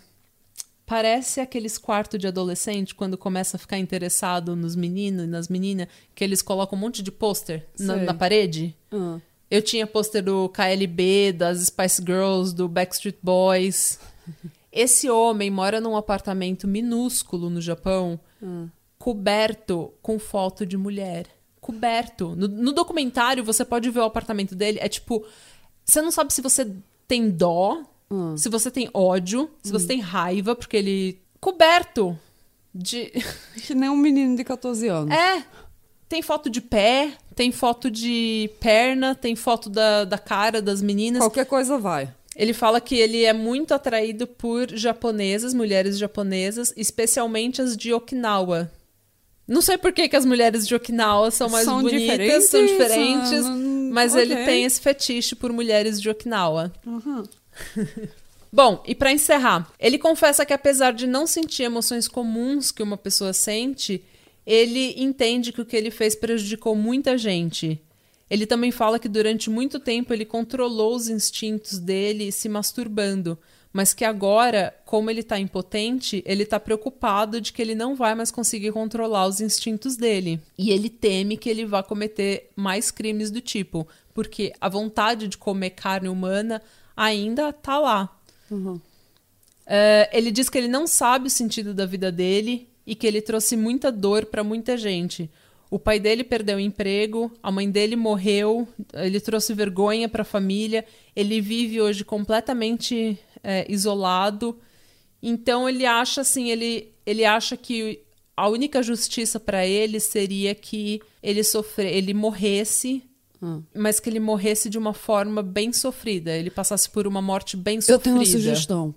parece aqueles quartos de adolescente quando começa a ficar interessado nos meninos e nas meninas, que eles colocam um monte de pôster na, na parede. Ah. Eu tinha pôster do KLB, das Spice Girls, do Backstreet Boys. Esse homem mora num apartamento minúsculo no Japão, Ah. coberto com foto de mulher. Coberto. No, no documentário você pode ver o apartamento dele. É tipo. Você não sabe se você tem dó, Ah. se você tem ódio, se Hum. você tem raiva, porque ele. Coberto de. Que nem um menino de 14 anos. É. Tem foto de pé, tem foto de perna, tem foto da, da cara das meninas. Qualquer coisa vai. Ele fala que ele é muito atraído por japonesas, mulheres japonesas, especialmente as de Okinawa. Não sei por que, que as mulheres de Okinawa são mais São bonitas, diferentes, são diferentes, ah, mas ok. ele tem esse fetiche por mulheres de Okinawa. Uhum. Bom, e pra encerrar, ele confessa que apesar de não sentir emoções comuns que uma pessoa sente, ele entende que o que ele fez prejudicou muita gente. Ele também fala que durante muito tempo ele controlou os instintos dele se masturbando, mas que agora, como ele tá impotente, ele tá preocupado de que ele não vai mais conseguir controlar os instintos dele. E ele teme que ele vá cometer mais crimes do tipo, porque a vontade de comer carne humana ainda tá lá. Uhum. É, ele diz que ele não sabe o sentido da vida dele e que ele trouxe muita dor para muita gente. O pai dele perdeu o emprego, a mãe dele morreu, ele trouxe vergonha para a família, ele vive hoje completamente é, isolado. Então ele acha assim, ele, ele acha que a única justiça para ele seria que ele sofre, ele morresse, hum. mas que ele morresse de uma forma bem sofrida, ele passasse por uma morte bem sofrida. Eu tenho uma sugestão.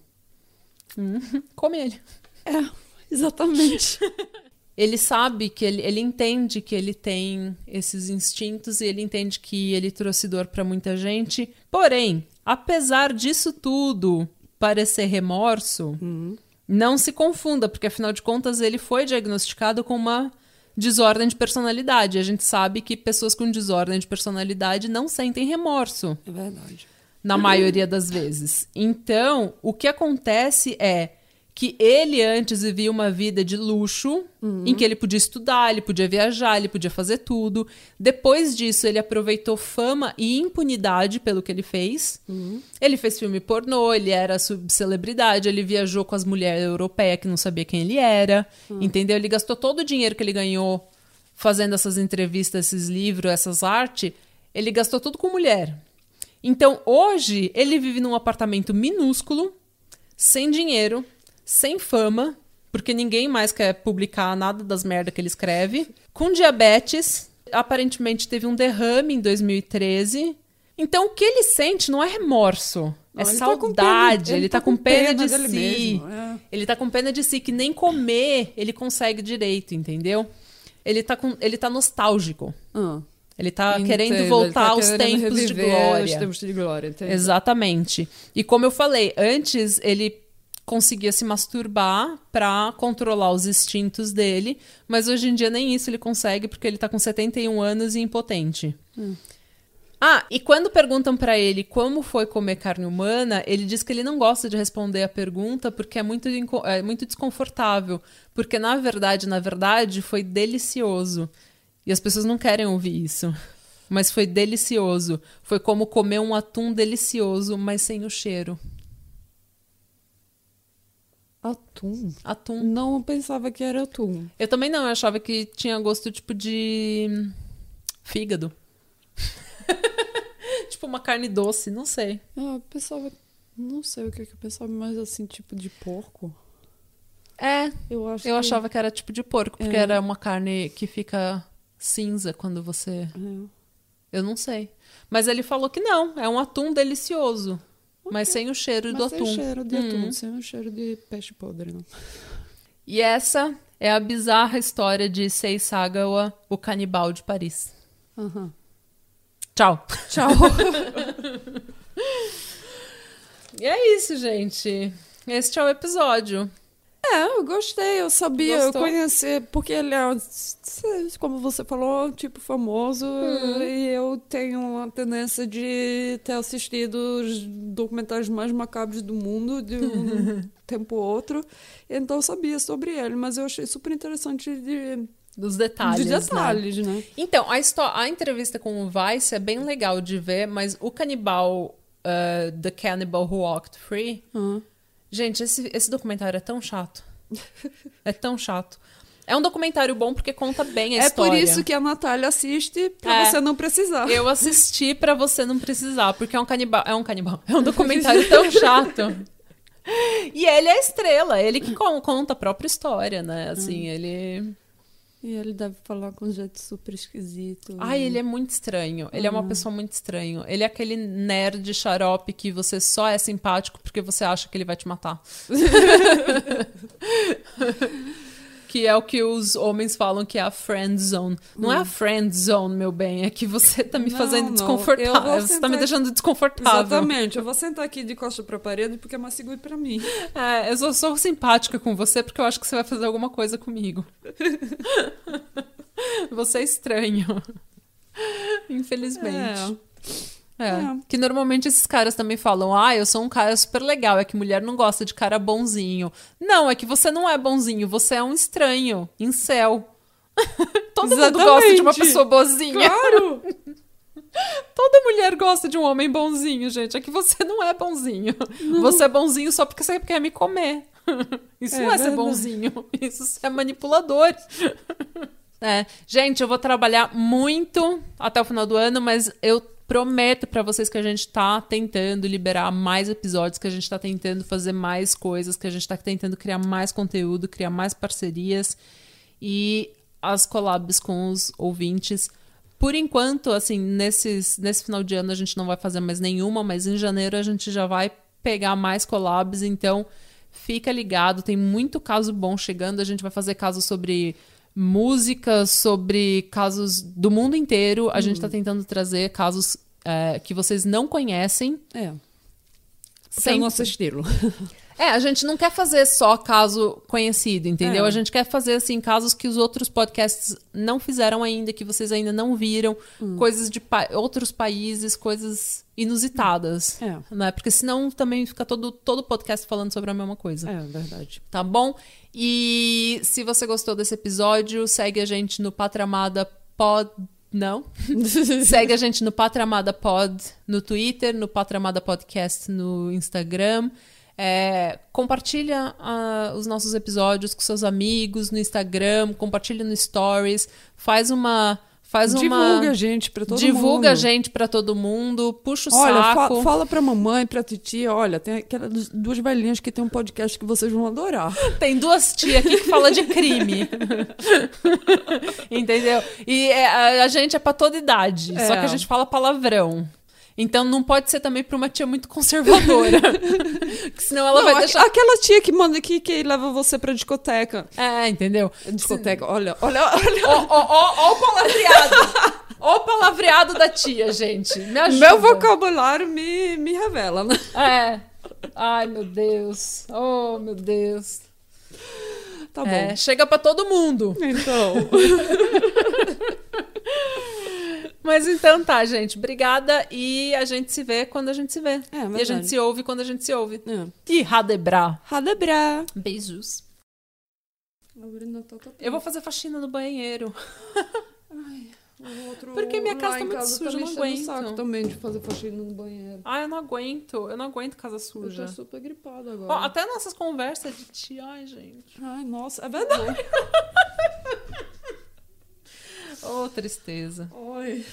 Hum, come ele. É, exatamente. ele sabe que ele, ele entende que ele tem esses instintos e ele entende que ele trouxe dor para muita gente. Porém, apesar disso tudo parecer remorso, uhum. não se confunda, porque afinal de contas ele foi diagnosticado com uma desordem de personalidade. A gente sabe que pessoas com desordem de personalidade não sentem remorso. É verdade. Na maioria das vezes. Então, o que acontece é que ele antes vivia uma vida de luxo, uhum. em que ele podia estudar, ele podia viajar, ele podia fazer tudo. Depois disso, ele aproveitou fama e impunidade pelo que ele fez. Uhum. Ele fez filme pornô, ele era subcelebridade, ele viajou com as mulheres europeias que não sabia quem ele era, uhum. entendeu? Ele gastou todo o dinheiro que ele ganhou fazendo essas entrevistas, esses livros, essas artes, ele gastou tudo com mulher. Então, hoje, ele vive num apartamento minúsculo, sem dinheiro, sem fama, porque ninguém mais quer publicar nada das merdas que ele escreve, com diabetes, aparentemente teve um derrame em 2013. Então o que ele sente não é remorso, não, é ele saudade, tá ele, ele tá, tá com pena, pena de si. Mesmo, é. Ele tá com pena de si que nem comer ele consegue direito, entendeu? Ele tá com ele tá nostálgico. Ah. Ele tá Entendo, querendo voltar tá aos tempos de glória. tempos de glória Exatamente. E como eu falei, antes ele conseguia se masturbar para controlar os instintos dele, mas hoje em dia nem isso ele consegue porque ele tá com 71 anos e impotente. Hum. Ah, e quando perguntam para ele como foi comer carne humana, ele diz que ele não gosta de responder a pergunta porque é muito, é muito desconfortável. Porque na verdade, na verdade, foi delicioso. E as pessoas não querem ouvir isso. Mas foi delicioso. Foi como comer um atum delicioso, mas sem o cheiro. Atum? Atum. Não pensava que era atum. Eu também não, eu achava que tinha gosto tipo de fígado. tipo uma carne doce, não sei. Ah, eu pensava. Não sei o que, que eu pensava, mas assim, tipo de porco. É, eu, acho eu que... achava que era tipo de porco, porque é. era uma carne que fica cinza quando você. É. Eu não sei. Mas ele falou que não, é um atum delicioso. Mas sem o cheiro Mas do sem atum. Sem o cheiro de atum, hum. sem o cheiro de peixe podre, não. E essa é a bizarra história de Seisagawa, o canibal de Paris. Uhum. Tchau. Tchau. e é isso, gente. Este é o episódio. É, eu gostei, eu sabia, Gostou? eu conheci, porque ele é, como você falou, tipo famoso, hum. e eu tenho uma tendência de ter assistido os documentários mais macabros do mundo de um tempo ou outro, então eu sabia sobre ele, mas eu achei super interessante de dos detalhes. De detalhes, né? né? Então, a, a entrevista com o Vice é bem legal de ver, mas o canibal, uh, The Cannibal Who Walked Free, uhum. Gente, esse, esse documentário é tão chato. é tão chato. É um documentário bom porque conta bem a é história. É por isso que a Natália assiste pra é, você não precisar. Eu assisti para você não precisar, porque é um canibal. É um canibal. É um documentário tão chato. E ele é a estrela, ele que conta a própria história, né? Assim, hum. ele e ele deve falar com um jeito super esquisito. Ai, ele é muito estranho. Ele é uma pessoa muito estranho. Ele é aquele nerd xarope que você só é simpático porque você acha que ele vai te matar. que é o que os homens falam que é a friend zone. Não hum. é a hum. friend zone, meu bem, é que você tá me não, fazendo desconfortável. Você tá me deixando desconfortável. Exatamente. Eu vou sentar aqui de costa pra parede porque é mais seguro pra mim. É, eu só sou simpática com você porque eu acho que você vai fazer alguma coisa comigo. você é estranho. Infelizmente. É. É, é. Que normalmente esses caras também falam: ah, eu sou um cara super legal, é que mulher não gosta de cara bonzinho. Não, é que você não é bonzinho, você é um estranho, em céu. Todo Exatamente. mundo gosta de uma pessoa boazinha. Claro! Toda mulher gosta de um homem bonzinho, gente. É que você não é bonzinho. Não. Você é bonzinho só porque você quer me comer. Isso é, não é ser bonzinho. Isso é manipulador. É. Gente, eu vou trabalhar muito até o final do ano, mas eu prometo para vocês que a gente tá tentando liberar mais episódios, que a gente tá tentando fazer mais coisas, que a gente tá tentando criar mais conteúdo, criar mais parcerias e as collabs com os ouvintes. Por enquanto, assim, nesses, nesse final de ano a gente não vai fazer mais nenhuma, mas em janeiro a gente já vai pegar mais collabs, então fica ligado, tem muito caso bom chegando, a gente vai fazer casos sobre músicas, sobre casos do mundo inteiro, a hum. gente tá tentando trazer casos é, que vocês não conhecem. É. Sem é o nosso estilo. É, a gente não quer fazer só caso conhecido, entendeu? É. A gente quer fazer, assim, casos que os outros podcasts não fizeram ainda, que vocês ainda não viram, hum. coisas de pa outros países, coisas inusitadas. É. Né? Porque senão também fica todo, todo podcast falando sobre a mesma coisa. É, verdade. Tá bom? E se você gostou desse episódio, segue a gente no Patramada Pod. Não. segue a gente no Patramada Pod no Twitter, no Patramada Podcast no Instagram. É, compartilha uh, os nossos episódios com seus amigos no Instagram, compartilha no Stories, faz uma faz divulga uma divulga a gente para todo divulga mundo. Divulga a gente para todo mundo, puxa o olha, saco. Fa fala para mamãe, para titia, olha, tem aquelas duas velhinhas que tem um podcast que vocês vão adorar. Tem duas tias aqui que fala de crime. Entendeu? E é, a, a, gente é para toda idade, é. só que a gente fala palavrão. Então não pode ser também para uma tia muito conservadora. senão ela não, vai deixar. Aquela tia que manda que, que leva você pra discoteca. É, entendeu? Discoteca, olha, olha, olha. Ó, ó, ó, ó o palavreado. ó o palavreado da tia, gente. Me ajuda. Meu vocabulário me, me revela, né? É. Ai, meu Deus. Oh, meu Deus. Tá bom. É, chega para todo mundo. Então. Mas então tá, gente. Obrigada e a gente se vê quando a gente se vê. É, e a gente se ouve quando a gente se ouve. É. E Radebra. Radebra. Beijos. Eu vou fazer faxina no banheiro. Ai, outro, Porque minha casa tá muito casa suja, tá eu não aguento. saco também de fazer faxina no banheiro. Ah, eu não aguento. Eu não aguento casa suja. Eu tô super gripada agora. Ó, até nossas conversas de tia, ai, gente. Ai, nossa, é verdade. Oh, tristeza. Oi.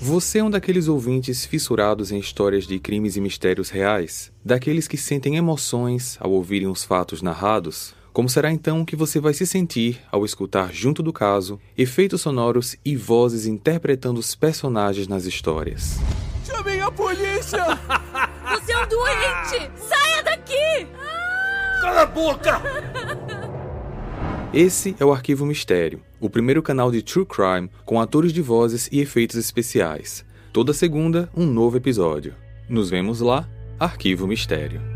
Você é um daqueles ouvintes fissurados em histórias de crimes e mistérios reais? Daqueles que sentem emoções ao ouvirem os fatos narrados? Como será então que você vai se sentir ao escutar junto do caso efeitos sonoros e vozes interpretando os personagens nas histórias? Chamem a polícia! Você é um doente! Saia daqui! Cala a boca! Esse é o Arquivo Mistério, o primeiro canal de True Crime com atores de vozes e efeitos especiais. Toda segunda, um novo episódio. Nos vemos lá, Arquivo Mistério.